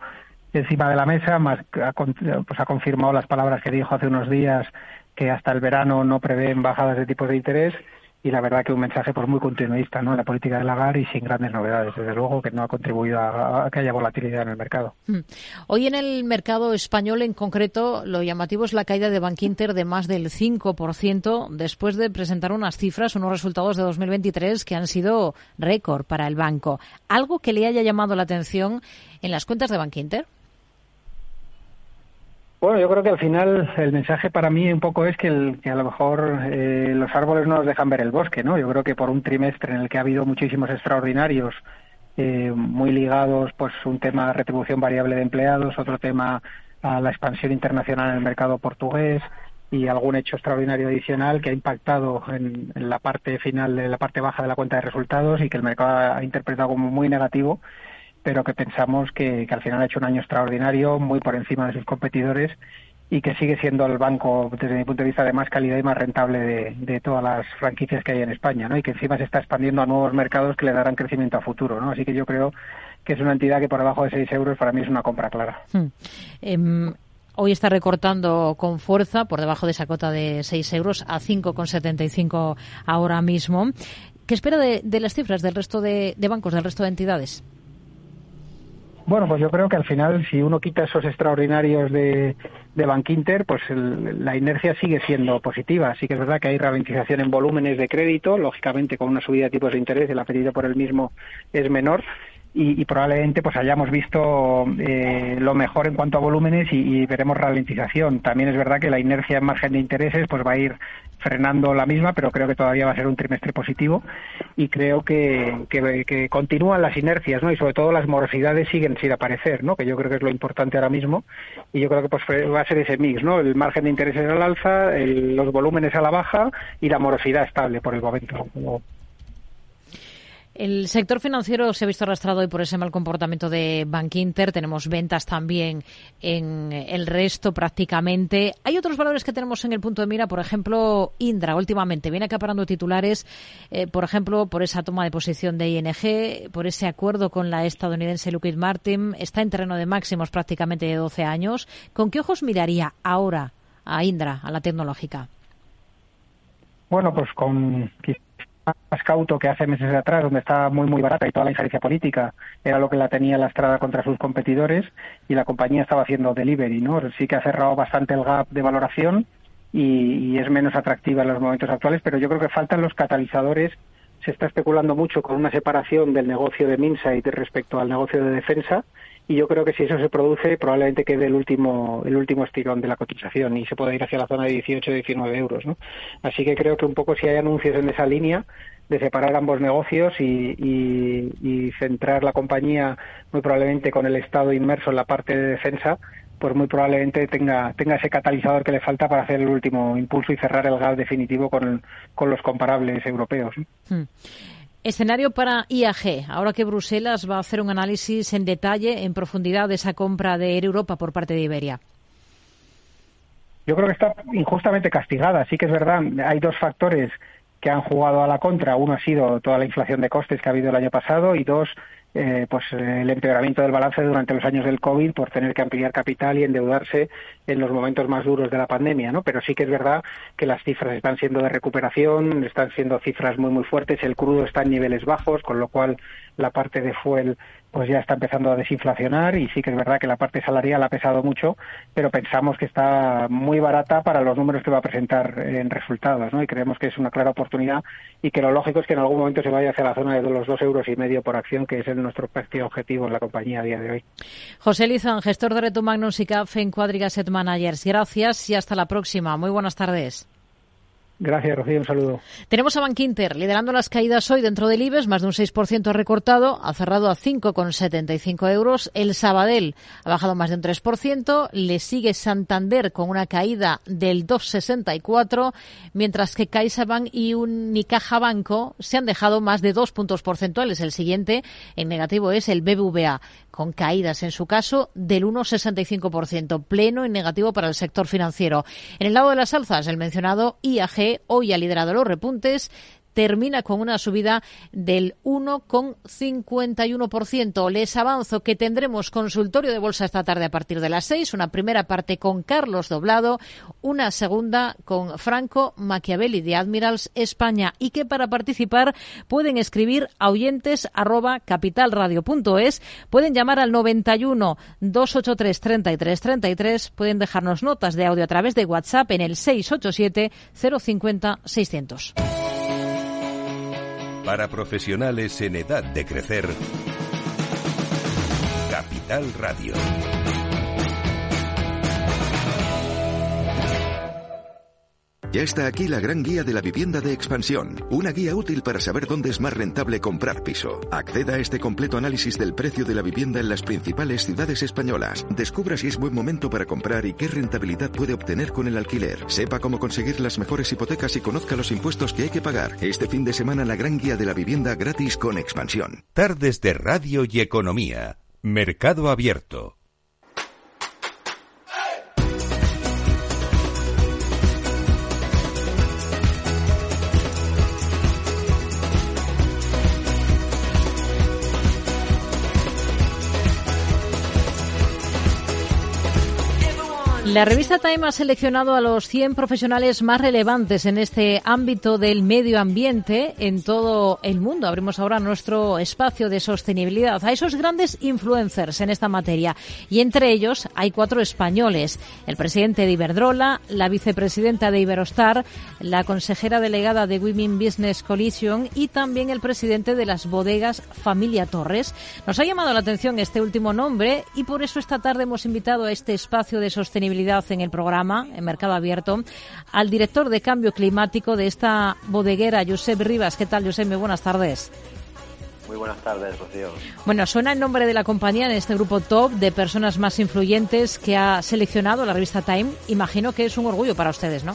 encima de la mesa, más ha, pues ha confirmado las palabras que dijo hace unos días que hasta el verano no prevén bajadas de tipos de interés y la verdad que un mensaje pues muy continuista ¿no? en la política de Lagarde y sin grandes novedades, desde luego que no ha contribuido a, que haya volatilidad en el mercado. Hmm. Hoy en el mercado español en concreto lo llamativo es la caída de Bank Inter de más del 5% después de presentar unas cifras, unos resultados de 2023 que han sido récord para el banco. ¿Algo que le haya llamado la atención en las cuentas de Bank Inter? Bueno, yo creo que al final el mensaje para mí un poco es que, a lo mejor eh, los árboles no nos dejan ver el bosque, ¿no? Yo creo que por un trimestre en el que ha habido muchísimos extraordinarios, eh, muy ligados, pues un tema retribución variable de empleados, otro tema a la expansión internacional en el mercado portugués y algún hecho extraordinario adicional que ha impactado en, en la parte final, de la parte baja de la cuenta de resultados y que el mercado ha interpretado como muy negativo pero que pensamos que, al final ha hecho un año extraordinario, muy por encima de sus competidores y que sigue siendo el banco, desde mi punto de vista, de más calidad y más rentable de, todas las franquicias que hay en España, ¿no? Y que encima se está expandiendo a nuevos mercados que le darán crecimiento a futuro, ¿no? Así que yo creo que es una entidad que por debajo de 6 euros para mí es una compra clara. Hmm. Em, hoy está recortando con fuerza por debajo de esa cota de 6 euros a 5,75 ahora mismo. ¿Qué espera de, las cifras del resto de bancos, del resto de entidades? Bueno, pues yo creo que al final, si uno quita esos extraordinarios de, de Bankinter, pues la inercia sigue siendo positiva. Sí que es verdad que hay ralentización en volúmenes de crédito, lógicamente con una subida de tipos de interés, el apetito por el mismo es menor, y, probablemente pues hayamos visto eh, lo mejor en cuanto a volúmenes y, veremos ralentización. También es verdad que la inercia en margen de intereses pues va a ir frenando la misma, pero creo que todavía va a ser un trimestre positivo y creo que, que, continúan las inercias, ¿no? Y sobre todo las morosidades siguen sin aparecer, ¿no? Que yo creo que es lo importante ahora mismo y yo creo que pues va a ser ese mix, ¿no? El margen de intereses al alza, los volúmenes a la baja y la morosidad estable por el momento. El sector financiero se ha visto arrastrado hoy por ese mal comportamiento de Bank Inter. Tenemos ventas también en el resto prácticamente. Hay otros valores que tenemos en el punto de mira, por ejemplo, Indra últimamente viene acaparando titulares, eh, por ejemplo, por esa toma de posición de ING, por ese acuerdo con la estadounidense Lockheed Martin. Está en terreno de máximos prácticamente de 12 años. ¿Con qué ojos miraría ahora a Indra, a la tecnológica? Bueno, pues con más cauto que hace meses atrás, donde estaba muy, muy barata y toda la injerencia política era lo que la tenía lastrada contra sus competidores y la compañía estaba haciendo delivery, ¿no? Sí que ha cerrado bastante el gap de valoración y, es menos atractiva en los momentos actuales, pero yo creo que faltan los catalizadores. Se está especulando mucho con una separación del negocio de Minsight respecto al negocio de defensa y yo creo que si eso se produce probablemente quede el último el último estirón de la cotización y se pueda ir hacia la zona de 18 19 euros ¿no? así que creo que un poco si hay anuncios en esa línea de separar ambos negocios y, y, centrar la compañía muy probablemente con el Estado inmerso en la parte de defensa pues muy probablemente tenga, tenga ese catalizador que le falta para hacer el último impulso y cerrar el gap definitivo con, con los comparables europeos. Hmm. Escenario para IAG. Ahora que Bruselas va a hacer un análisis en detalle, en profundidad, de esa compra de Air Europa por parte de Iberia. Yo creo que está injustamente castigada. Sí que es verdad, hay dos factores que han jugado a la contra. Uno ha sido toda la inflación de costes que ha habido el año pasado y dos, eh, pues el empeoramiento del balance durante los años del COVID por tener que ampliar capital y endeudarse en los momentos más duros de la pandemia, ¿no? Pero sí que es verdad que las cifras están siendo de recuperación, están siendo cifras muy muy fuertes, el crudo está en niveles bajos, con lo cual la parte de fuel pues ya está empezando a desinflacionar y sí que es verdad que la parte salarial ha pesado mucho, pero pensamos que está muy barata para los números que va a presentar en resultados, ¿no? Y creemos que es una clara oportunidad y que lo lógico es que en algún momento se vaya hacia la zona de los dos euros y medio por acción, que es nuestro objetivo en la compañía a día de hoy. José Lizán, gestor de Reto Magnus y CAF en Quadriga Set Managers. Gracias y hasta la próxima. Muy buenas tardes. Gracias, Rocío. Un saludo. Tenemos a Bankinter liderando las caídas hoy dentro del IBEX, más de un 6% recortado, ha cerrado a 5,75 euros. El Sabadell ha bajado más de un 3%, le sigue Santander con una caída del 2,64, mientras que CaixaBank y Unicaja Banco se han dejado más de dos puntos porcentuales. El siguiente en negativo es el BBVA, con caídas en su caso del 1,65%, pleno y negativo para el sector financiero. En el lado de las alzas, el mencionado IAG hoy ha liderado los repuntes termina con una subida del 1,51%. Les avanzo que tendremos consultorio de bolsa esta tarde a partir de las 6, una primera parte con Carlos Doblado, una segunda con Franco Machiavelli de Admirals España y que para participar pueden escribir a oyentes pueden llamar al 91 283 33 33, pueden dejarnos notas de audio a través de WhatsApp en el 687 050 600. Para profesionales en edad de crecer, Capital Radio. Ya está aquí la gran guía de la vivienda de expansión, una guía útil para saber dónde es más rentable comprar piso. Acceda a este completo análisis del precio de la vivienda en las principales ciudades españolas. Descubra si es buen momento para comprar y qué rentabilidad puede obtener con el alquiler. Sepa cómo conseguir las mejores hipotecas y conozca los impuestos que hay que pagar. Este fin de semana la gran guía de la vivienda gratis con expansión. Tardes de Radio y Economía. Mercado Abierto. La revista Time ha seleccionado a los 100 profesionales más relevantes en este ámbito del medio ambiente en todo el mundo. Abrimos ahora nuestro espacio de sostenibilidad a esos grandes influencers en esta materia. Y entre ellos hay cuatro españoles. El presidente de Iberdrola, la vicepresidenta de Iberostar, la consejera delegada de Women Business Coalition y también el presidente de las bodegas Familia Torres. Nos ha llamado la atención este último nombre y por eso esta tarde hemos invitado a este espacio de sostenibilidad en el programa, en Mercado Abierto, al director de Cambio Climático de esta bodeguera, Josep Rivas. ¿Qué tal, Josep? Muy buenas tardes. Muy buenas tardes, Rocío. Bueno, suena el nombre de la compañía en este grupo top de personas más influyentes que ha seleccionado la revista Time. Imagino que es un orgullo para ustedes, ¿no?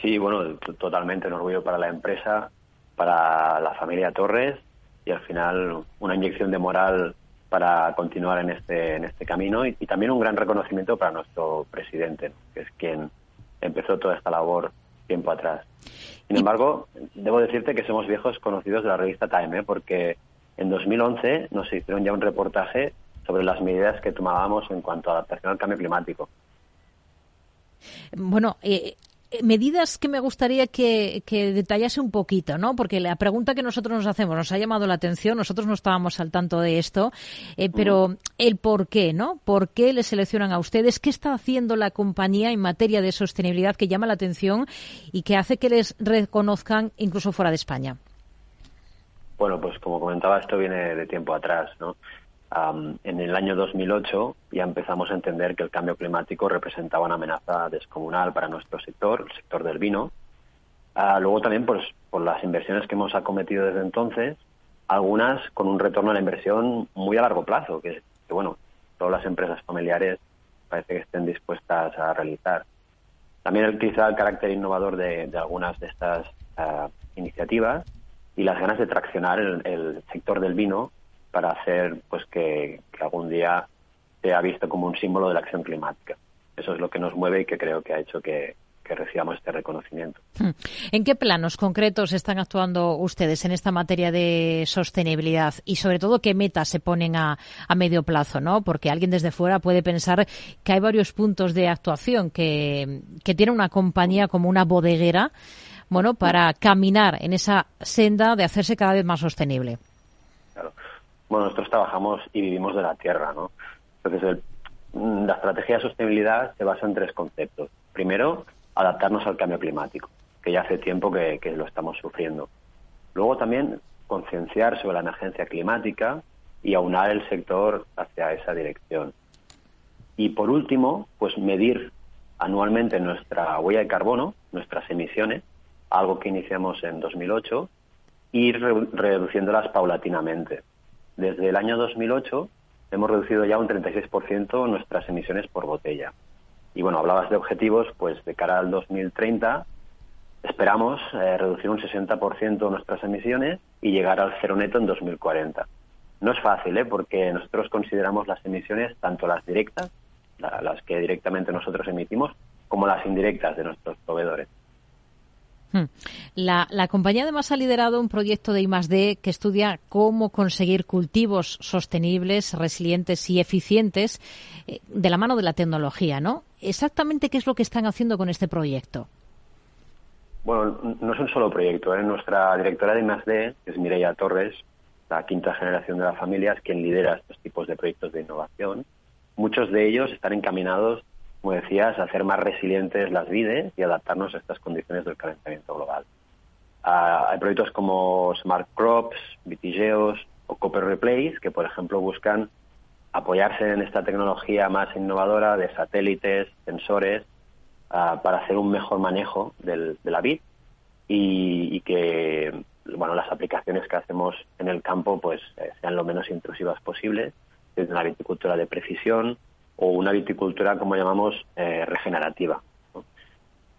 Sí, bueno, totalmente un orgullo para la empresa, para la familia Torres y al final una inyección de moral para continuar en este, en este camino y, también un gran reconocimiento para nuestro presidente, que es quien empezó toda esta labor tiempo atrás. Sin embargo, debo decirte que somos viejos conocidos de la revista Time, ¿eh? porque en 2011 nos hicieron ya un reportaje sobre las medidas que tomábamos en cuanto a adaptación al cambio climático. Bueno, eh, eh, medidas que me gustaría que, detallase un poquito, ¿no? Porque la pregunta que nosotros nos hacemos nos ha llamado la atención, nosotros no estábamos al tanto de esto, eh, pero el por qué, ¿no? ¿Por qué le seleccionan a ustedes? ¿Qué está haciendo la compañía en materia de sostenibilidad que llama la atención y que hace que les reconozcan incluso fuera de España? Bueno, pues como comentaba, esto viene de tiempo atrás, ¿no? En el año 2008 ya empezamos a entender que el cambio climático representaba una amenaza descomunal para nuestro sector, el sector del vino. Ah, luego también pues, por las inversiones que hemos acometido desde entonces, algunas con un retorno a la inversión muy a largo plazo, que, bueno, todas las empresas familiares parece que estén dispuestas a realizar. También el, quizá el carácter innovador de, algunas de estas ah, iniciativas y las ganas de traccionar el sector del vino para hacer pues que, algún día sea visto como un símbolo de la acción climática. Eso es lo que nos mueve y que creo que ha hecho que, recibamos este reconocimiento. Hmm. ¿En qué planos concretos están actuando ustedes en esta materia de sostenibilidad y sobre todo qué metas se ponen a, a medio plazo? ¿no? Porque alguien desde fuera puede pensar que hay varios puntos de actuación que, que tiene una compañía como una bodeguera bueno, para caminar en esa senda de hacerse cada vez más sostenible. Bueno, nosotros trabajamos y vivimos de la tierra, ¿no? Entonces, mm, la estrategia de sostenibilidad se basa en tres conceptos. Primero, adaptarnos al cambio climático, que ya hace tiempo que, lo estamos sufriendo. Luego también concienciar sobre la emergencia climática y aunar el sector hacia esa dirección. Y por último, pues medir anualmente nuestra huella de carbono, nuestras emisiones, algo que iniciamos en 2008, y ir reduciéndolas paulatinamente. Desde el año 2008 hemos reducido ya un 36% nuestras emisiones por botella. Y bueno, hablabas de objetivos, pues de cara al 2030 esperamos eh, reducir un 60% nuestras emisiones y llegar al cero neto en 2040. No es fácil, ¿eh? porque nosotros consideramos las emisiones, tanto las directas, las que directamente nosotros emitimos, como las indirectas de nuestros proveedores. Hmm. La, compañía además ha liderado un proyecto de I+D que estudia cómo conseguir cultivos sostenibles, resilientes y eficientes eh, de la mano de la tecnología, ¿no? Exactamente qué es lo que están haciendo con este proyecto. Bueno, no es un solo proyecto. ¿eh? Nuestra directora de I+D, que es Mireia Torres, la quinta generación de la familia, es quien lidera estos tipos de proyectos de innovación. Muchos de ellos están encaminados como decías, hacer más resilientes las vides y adaptarnos a estas condiciones del calentamiento global. Ah, hay proyectos como Smart Crops, Vitigeos o Copper Replace que, por ejemplo, buscan apoyarse en esta tecnología más innovadora de satélites, sensores, ah, para hacer un mejor manejo de la vid y, que bueno, las aplicaciones que hacemos en el campo pues eh, sean lo menos intrusivas posibles, desde una viticultura de precisión, o una viticultura, como llamamos, eh, regenerativa.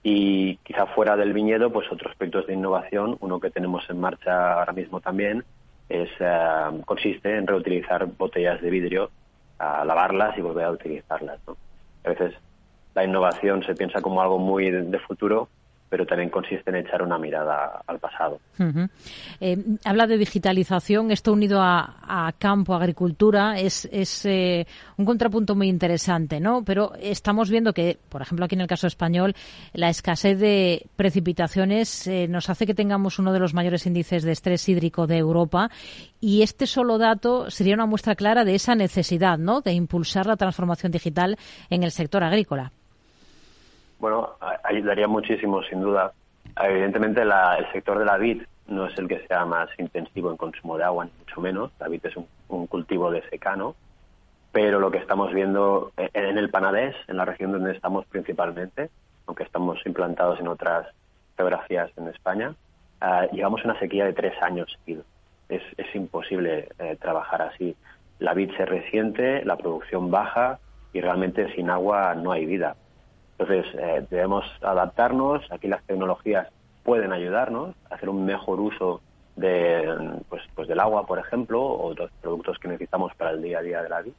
Y quizá fuera del viñedo, pues otros aspectos de innovación, uno que tenemos en marcha ahora mismo también, es, eh, consiste en reutilizar botellas de vidrio, a lavarlas y volver a utilizarlas. A veces la innovación se piensa como algo muy de futuro, pero también consiste en echar una mirada al pasado. Eh, habla de digitalización, esto unido a, campo, agricultura, es, eh, un contrapunto muy interesante, ¿no? Pero estamos viendo que, por ejemplo, aquí en el caso español, la escasez de precipitaciones eh, nos hace que tengamos uno de los mayores índices de estrés hídrico de Europa y este solo dato sería una muestra clara de esa necesidad, ¿no?, de impulsar la transformación digital en el sector agrícola. Bueno, ayudaría muchísimo, sin duda. Evidentemente, el sector de la vid no es el que sea más intensivo en consumo de agua, ni mucho menos. La vid es un, cultivo de secano. Pero lo que estamos viendo en el Panadés, en la región donde estamos principalmente, aunque estamos implantados en otras geografías en España, ah, llevamos una sequía de tres años Es, es imposible eh, trabajar así. La vid se resiente, la producción baja y realmente sin agua no hay vida. Entonces, eh, debemos adaptarnos. Aquí las tecnologías pueden ayudarnos a hacer un mejor uso de, pues, pues del agua, por ejemplo, o los productos que necesitamos para el día a día de la vida.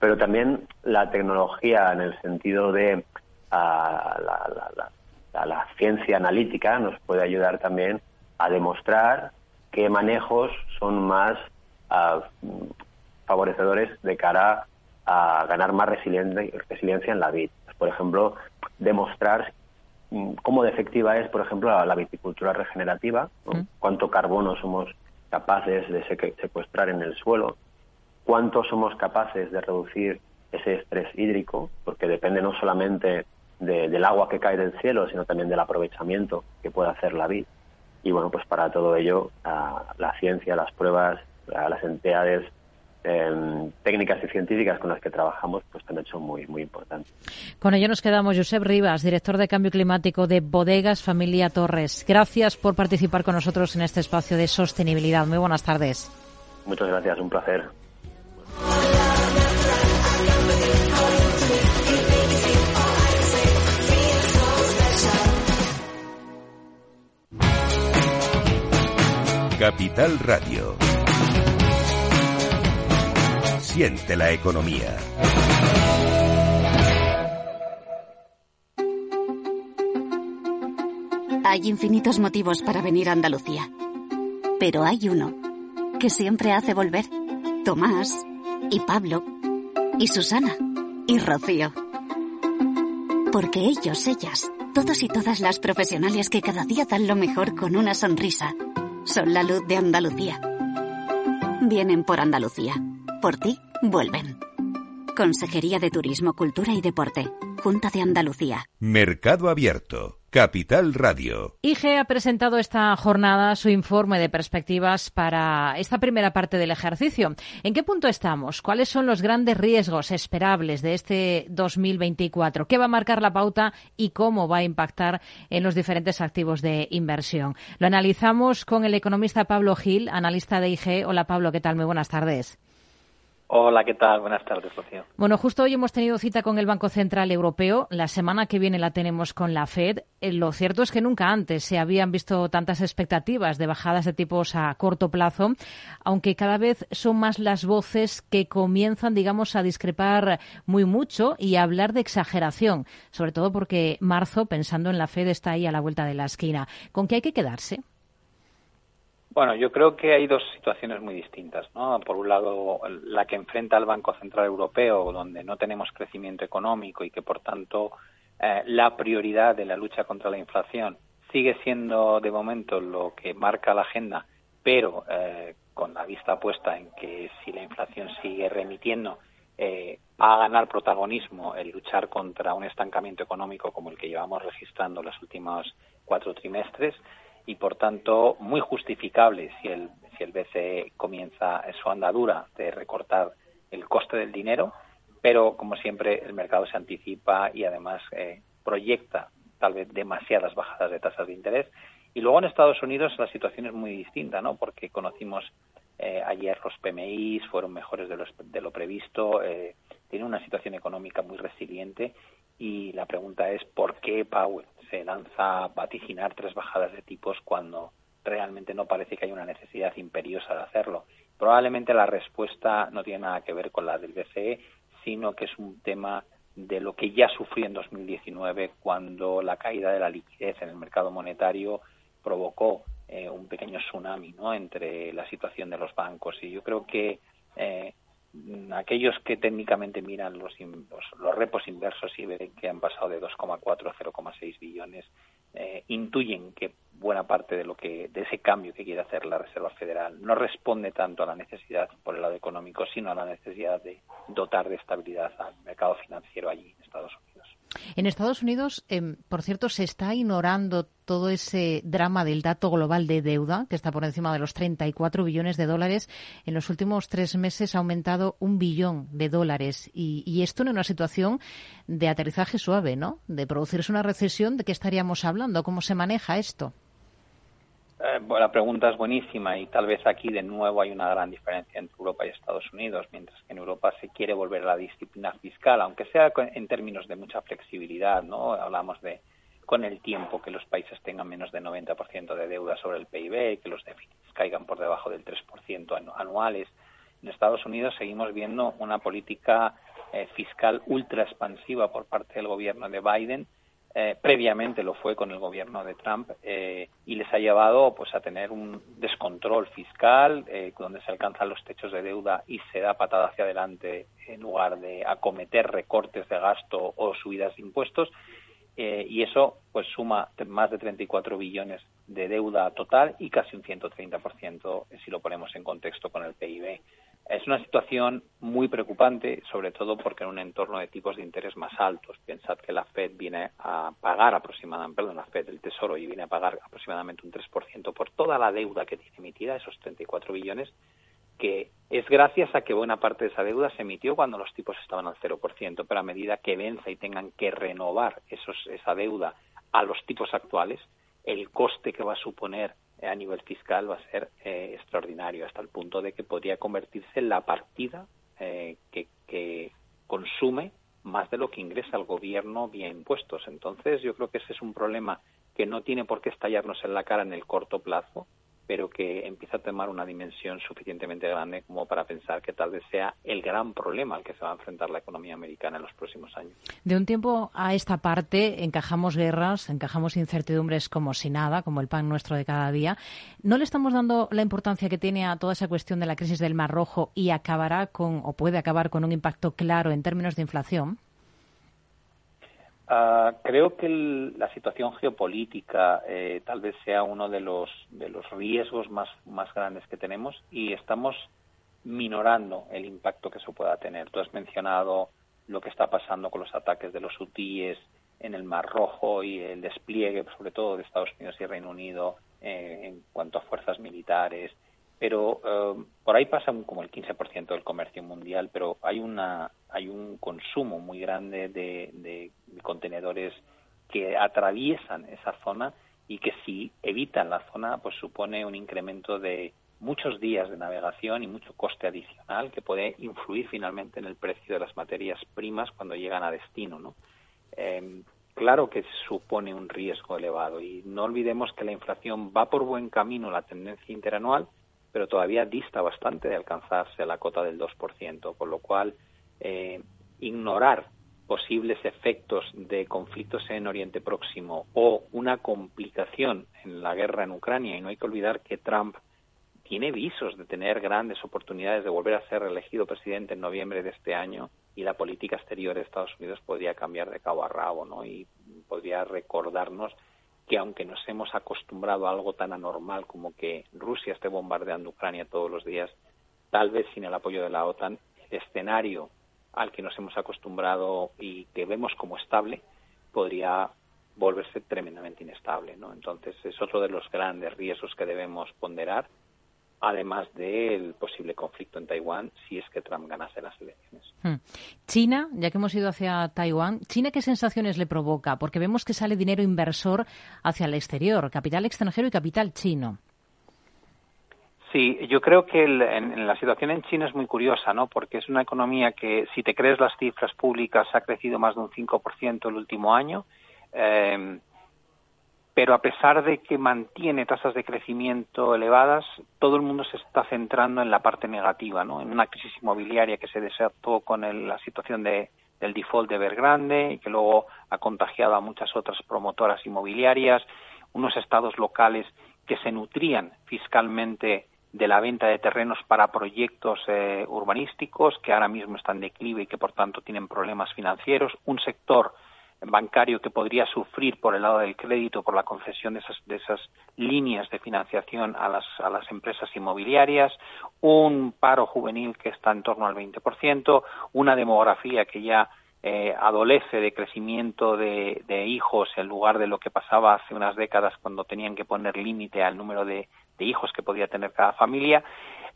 Pero también la tecnología en el sentido de la, ciencia analítica nos puede ayudar también a demostrar qué manejos son más ah, favorecedores de cara a ganar más resiliencia en la vida por ejemplo, demostrar mm, cómo de efectiva es, por ejemplo, la, viticultura regenerativa, cuánto carbono somos capaces de secuestrar en el suelo, cuánto somos capaces de reducir ese estrés hídrico, porque depende no solamente del agua que cae del cielo, sino también del aprovechamiento que puede hacer la vid. Y bueno, pues para todo ello, la ciencia, las pruebas, las entidades Em, técnicas y científicas con las que trabajamos pues también son muy muy importantes. Con ello nos quedamos. Josep Rivas, director de Cambio Climático de Bodegas Familia Torres. Gracias por participar con nosotros en este espacio de sostenibilidad. Muy buenas tardes. Muchas gracias, un placer. Capital Radio la economía. Hay infinitos motivos para venir a Andalucía. Pero hay uno que siempre hace volver. Tomás y Pablo y Susana y Rocío. Porque ellos, ellas, todos y todas las profesionales que cada día dan lo mejor con una sonrisa, son la luz de Andalucía. Vienen por Andalucía. Por ti vuelven. Consejería de Turismo, Cultura y Deporte. Junta de Andalucía. Mercado Abierto. Capital Radio. IGE ha presentado esta jornada su informe de perspectivas para esta primera parte del ejercicio. ¿En qué punto estamos? ¿Cuáles son los grandes riesgos esperables de este 2024? ¿Qué va a marcar la pauta y cómo va a impactar en los diferentes activos de inversión? Lo analizamos con el economista Pablo Gil, analista de IGE. Hola Pablo, ¿qué tal? Muy buenas tardes. Hola, ¿qué tal? Buenas tardes, Rocío. Bueno, justo hoy hemos tenido cita con el Banco Central Europeo. La semana que viene la tenemos con la Fed. Eh, lo cierto es que nunca antes se habían visto tantas expectativas de bajadas de tipos a corto plazo, aunque cada vez son más las voces que comienzan, digamos, a discrepar muy mucho y a hablar de exageración, sobre todo porque marzo, pensando en la Fed, está ahí a la vuelta de la esquina. ¿Con qué hay que quedarse? Bueno, yo creo que hay dos situaciones muy distintas. ¿no? Por un lado, la que enfrenta al Banco Central Europeo, donde no tenemos crecimiento económico y que, por tanto, eh, la prioridad de la lucha contra la inflación sigue siendo, de momento, lo que marca la agenda, pero eh, con la vista puesta en que si la inflación sigue remitiendo, eh, va a ganar protagonismo el luchar contra un estancamiento económico como el que llevamos registrando los últimos cuatro trimestres y por tanto muy justificable si el, si el BCE comienza su andadura de recortar el coste del dinero, pero como siempre el mercado se anticipa y además eh, proyecta tal vez demasiadas bajadas de tasas de interés. Y luego en Estados Unidos la situación es muy distinta, ¿no? Porque conocimos eh, ayer los PMI fueron mejores de, de lo previsto, eh, tiene una situación económica muy resiliente y la pregunta es por qué Powell se lanza a vaticinar tres bajadas de tipos cuando realmente no parece que haya una necesidad imperiosa de hacerlo. Probablemente la respuesta no tiene nada que ver con la del BCE, sino que es un tema de lo que ya sufrió en 2019 cuando la caída de la liquidez en el mercado monetario provocó eh, un pequeño tsunami ¿no? entre la situación de los bancos. Y yo creo que eh, aquellos que técnicamente miran los, los, repos inversos y ven que han pasado de 2,4 a 0,6 billones, eh, intuyen que buena parte de lo que de ese cambio que quiere hacer la Reserva Federal no responde tanto a la necesidad por el lado económico, sino a la necesidad de dotar de estabilidad al mercado financiero allí en Estados Unidos. En Estados Unidos, em, por cierto, se está ignorando todo ese drama del dato global de deuda, que está por encima de los 34 billones de dólares. En los últimos tres meses ha aumentado un billón de dólares. Y, y esto en una situación de aterrizaje suave, ¿no? De producirse una recesión, ¿de qué estaríamos hablando? ¿Cómo se maneja esto? Eh, la pregunta es buenísima y tal vez aquí de nuevo hay una gran diferencia entre Europa y Estados Unidos, mientras que en Europa se quiere volver a la disciplina fiscal, aunque sea en términos de mucha flexibilidad, ¿no? Hablamos de con el tiempo que los países tengan menos de 90% de deuda sobre el PIB, que los déficits caigan por debajo del 3% anuales. En Estados Unidos seguimos viendo una política eh, fiscal ultra expansiva por parte del gobierno de Biden, eh, previamente lo fue con el gobierno de Trump eh, y les ha llevado pues a tener un descontrol fiscal eh, donde se alcanzan los techos de deuda y se da patada hacia adelante en lugar de acometer recortes de gasto o subidas de impuestos y eso pues suma más de 34 billones de deuda total y casi un 130% si lo ponemos en contexto con el PIB. Es una situación muy preocupante, sobre todo porque en un entorno de tipos de interés más altos. Pensad que la Fed viene a pagar aproximadamente, perdón, la Fed, el Tesoro, y viene a pagar aproximadamente un 3% por toda la deuda que tiene emitida, esos 34 billones, que es gracias a que buena parte de esa deuda se emitió cuando los tipos estaban al 0%, pero a medida que venza y tengan que renovar esos, esa deuda a los tipos actuales, el coste que va a suponer a nivel fiscal va a ser eh, extraordinario, hasta el punto de que podría convertirse en la partida eh, que, que, consume más de lo que ingresa el gobierno vía impuestos. Entonces, yo creo que ese es un problema que no tiene por qué estallarnos en la cara en el corto plazo, pero que empieza a tomar una dimensión suficientemente grande como para pensar que tal vez sea el gran problema al que se va a enfrentar la economía americana en los próximos años. De un tiempo a esta parte encajamos guerras, encajamos incertidumbres como si nada, como el pan nuestro de cada día. ¿No le estamos dando la importancia que tiene a toda esa cuestión de la crisis del Mar Rojo y acabará con o puede acabar con un impacto claro en términos de inflación? Uh, creo que la situación geopolítica eh, tal vez sea uno de los, de los riesgos más, más grandes que tenemos y estamos minorando el impacto que eso pueda tener. Tú has mencionado lo que está pasando con los ataques de los hutíes en el Mar Rojo y el despliegue, sobre todo de Estados Unidos y Reino Unido, eh, en cuanto a fuerzas militares. Pero eh, por ahí pasa como el 15% del comercio mundial, pero hay una hay un consumo muy grande de, de, contenedores que atraviesan esa zona y que si evitan la zona, pues supone un incremento de muchos días de navegación y mucho coste adicional que puede influir finalmente en el precio de las materias primas cuando llegan a destino, ¿no? Em, claro que supone un riesgo elevado y no olvidemos que la inflación va por buen camino la tendencia interanual, pero todavía dista bastante de alcanzarse la cota del 2%, con lo cual eh, ignorar posibles efectos de conflictos en Oriente Próximo o una complicación en la guerra en Ucrania, y no hay que olvidar que Trump tiene visos de tener grandes oportunidades de volver a ser elegido presidente en noviembre de este año y la política exterior de Estados Unidos podría cambiar de cabo a rabo, ¿no? Y podría recordarnos que aunque nos hemos acostumbrado a algo tan anormal como que Rusia esté bombardeando Ucrania todos los días, tal vez sin el apoyo de la OTAN, el escenario al que nos hemos acostumbrado y que vemos como estable podría volverse tremendamente inestable, ¿no? Entonces es otro de los grandes riesgos que debemos ponderar además del posible conflicto en Taiwán si es que Trump ganase las elecciones. Hmm. China, ya que hemos ido hacia Taiwán, ¿China qué sensaciones le provoca? Porque vemos que sale dinero inversor hacia el exterior, capital extranjero y capital chino. Sí, yo creo que en, la situación en China es muy curiosa, ¿no? Porque es una economía que, si te crees las cifras públicas, ha crecido más de un 5% el último año. Eh, pero a pesar de que mantiene tasas de crecimiento elevadas, todo el mundo se está centrando en la parte negativa, ¿no? En una crisis inmobiliaria que se desató con la situación de, del default de Evergrande y que luego ha contagiado a muchas otras promotoras inmobiliarias, unos estados locales que se nutrían fiscalmente de la venta de terrenos para proyectos eh, urbanísticos que ahora mismo están en declive y que por tanto tienen problemas financieros, un sector bancario que podría sufrir por el lado del crédito por la concesión de esas, líneas de financiación a las, empresas inmobiliarias, un paro juvenil que está en torno al 20%, una demografía que ya eh, adolece de crecimiento de, hijos en lugar de lo que pasaba hace unas décadas cuando tenían que poner límite al número de hijos que podía tener cada familia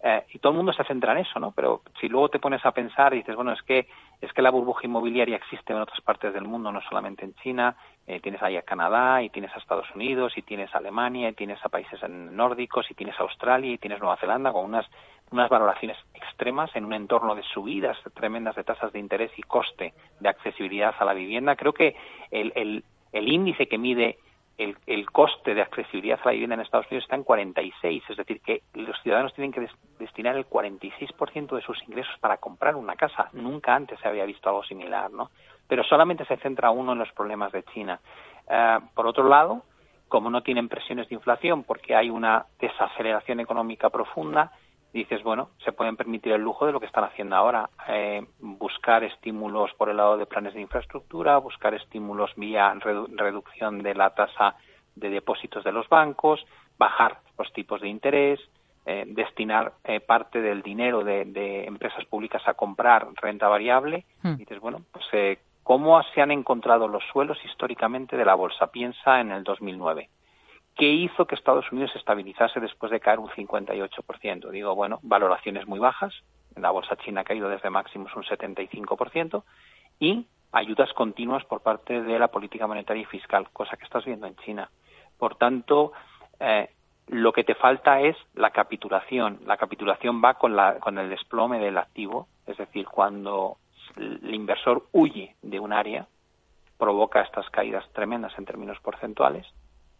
eh, y todo el mundo se centra en eso, ¿no? Pero si luego te pones a pensar y dices, bueno, es que es que la burbuja inmobiliaria existe en otras partes del mundo, no solamente en China, eh, tienes ahí a Canadá y tienes a Estados Unidos y tienes a Alemania y tienes a países nórdicos y tienes a Australia y tienes Nueva Zelanda con unas unas valoraciones extremas en un entorno de subidas tremendas de tasas de interés y coste de accesibilidad a la vivienda. Creo que el, el, el índice que mide el, coste de accesibilidad a la vivienda en Estados Unidos está en 46, es decir, que los ciudadanos tienen que destinar el 46% de sus ingresos para comprar una casa. Nunca antes se había visto algo similar, ¿no? Pero solamente se centra uno en los problemas de China. Eh, por otro lado, como no tienen presiones de inflación porque hay una desaceleración económica profunda, dices, bueno, se pueden permitir el lujo de lo que están haciendo ahora, eh, buscar estímulos por el lado de planes de infraestructura, buscar estímulos vía reducción de la tasa de depósitos de los bancos, bajar los tipos de interés, eh, destinar eh, parte del dinero de, empresas públicas a comprar renta variable. Hmm. dices, bueno, pues ¿cómo se han encontrado los suelos históricamente de la bolsa? Piensa en el 2009 ¿Qué hizo que Estados Unidos se estabilizase después de caer un 58%? Digo, bueno, valoraciones muy bajas, la bolsa china ha caído desde máximos un 75%, y ayudas continuas por parte de la política monetaria y fiscal, cosa que estás viendo en China. Por tanto, eh, lo que te falta es la capitulación. La capitulación va con, la, con el desplome del activo, es decir, cuando el inversor huye de un área, provoca estas caídas tremendas en términos porcentuales,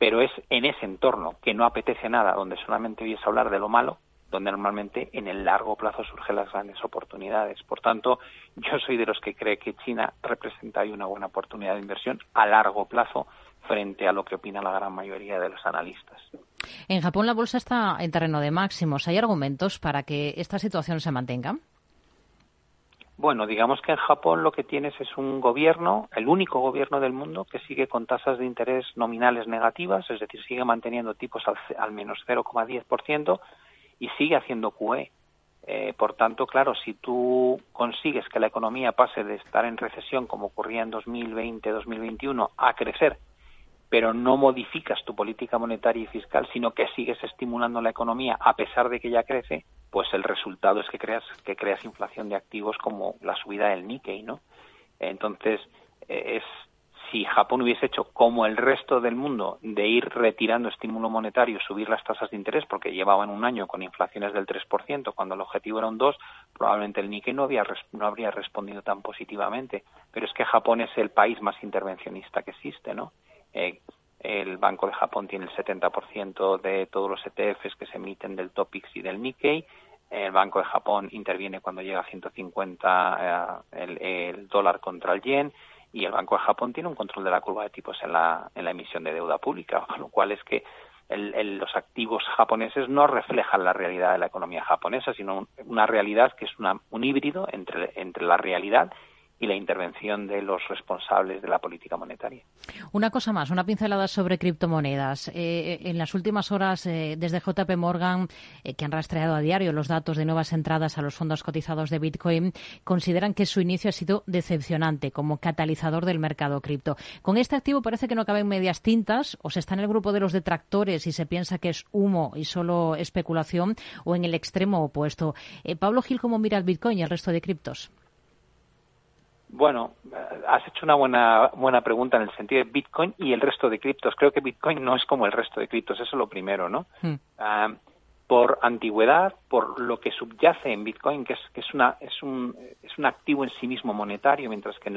pero es en ese entorno que no apetece nada, donde solamente oyes hablar de lo malo, donde normalmente en el largo plazo surgen las grandes oportunidades. Por tanto, yo soy de los que cree que China representa una buena oportunidad de inversión a largo plazo frente a lo que opina la gran mayoría de los analistas. En Japón la bolsa está en terreno de máximos. ¿Hay argumentos para que esta situación se mantenga? Bueno, digamos que en Japón lo que tienes es un gobierno, el único gobierno del mundo que sigue con tasas de interés nominales negativas, es decir, sigue manteniendo tipos al, menos 0,10% y sigue haciendo QE. Eh, por tanto, claro, si tú consigues que la economía pase de estar en recesión, como ocurría en 2020-2021, a crecer, pero no modificas tu política monetaria y fiscal, sino que sigues estimulando la economía a pesar de que ya crece, pues el resultado es que creas que creas inflación de activos como la subida del Nikkei, ¿no? Entonces, eh, es si Japón hubiese hecho como el resto del mundo de ir retirando estímulo monetario, subir las tasas de interés, porque llevaban un año con inflaciones del 3%, cuando el objetivo era un 2%, probablemente el Nikkei no, había, no habría respondido tan positivamente. Pero es que Japón es el país más intervencionista que existe, ¿no? Eh, el Banco de Japón tiene el 70% de todos los ETFs que se emiten del Topix y del Nikkei. El Banco de Japón interviene cuando llega a 150 eh, el, el dólar contra el yen y el Banco de Japón tiene un control de la curva de tipos en la, en la emisión de deuda pública, con lo cual es que el, los activos japoneses no reflejan la realidad de la economía japonesa, sino una realidad que es una, un híbrido entre, entre la realidad y la intervención de los responsables de la política monetaria. Una cosa más, una pincelada sobre criptomonedas. Eh, eh en las últimas horas, eh, desde JP Morgan, que han rastreado a diario los datos de nuevas entradas a los fondos cotizados de Bitcoin, consideran que su inicio ha sido decepcionante como catalizador del mercado cripto. Con este activo parece que no caben medias tintas, o se está en el grupo de los detractores y se piensa que es humo y solo especulación, o en el extremo opuesto. Pablo Gil, ¿cómo mira el Bitcoin y el resto de criptos? Bueno, has hecho una buena, buena pregunta en el sentido de Bitcoin y el resto de criptos. Creo que Bitcoin no es como el resto de criptos, eso es lo primero, ¿no? Hmm. Ah, por antigüedad, por lo que subyace en Bitcoin, que es, que es, una, es, un, es un activo en sí mismo monetario, mientras que en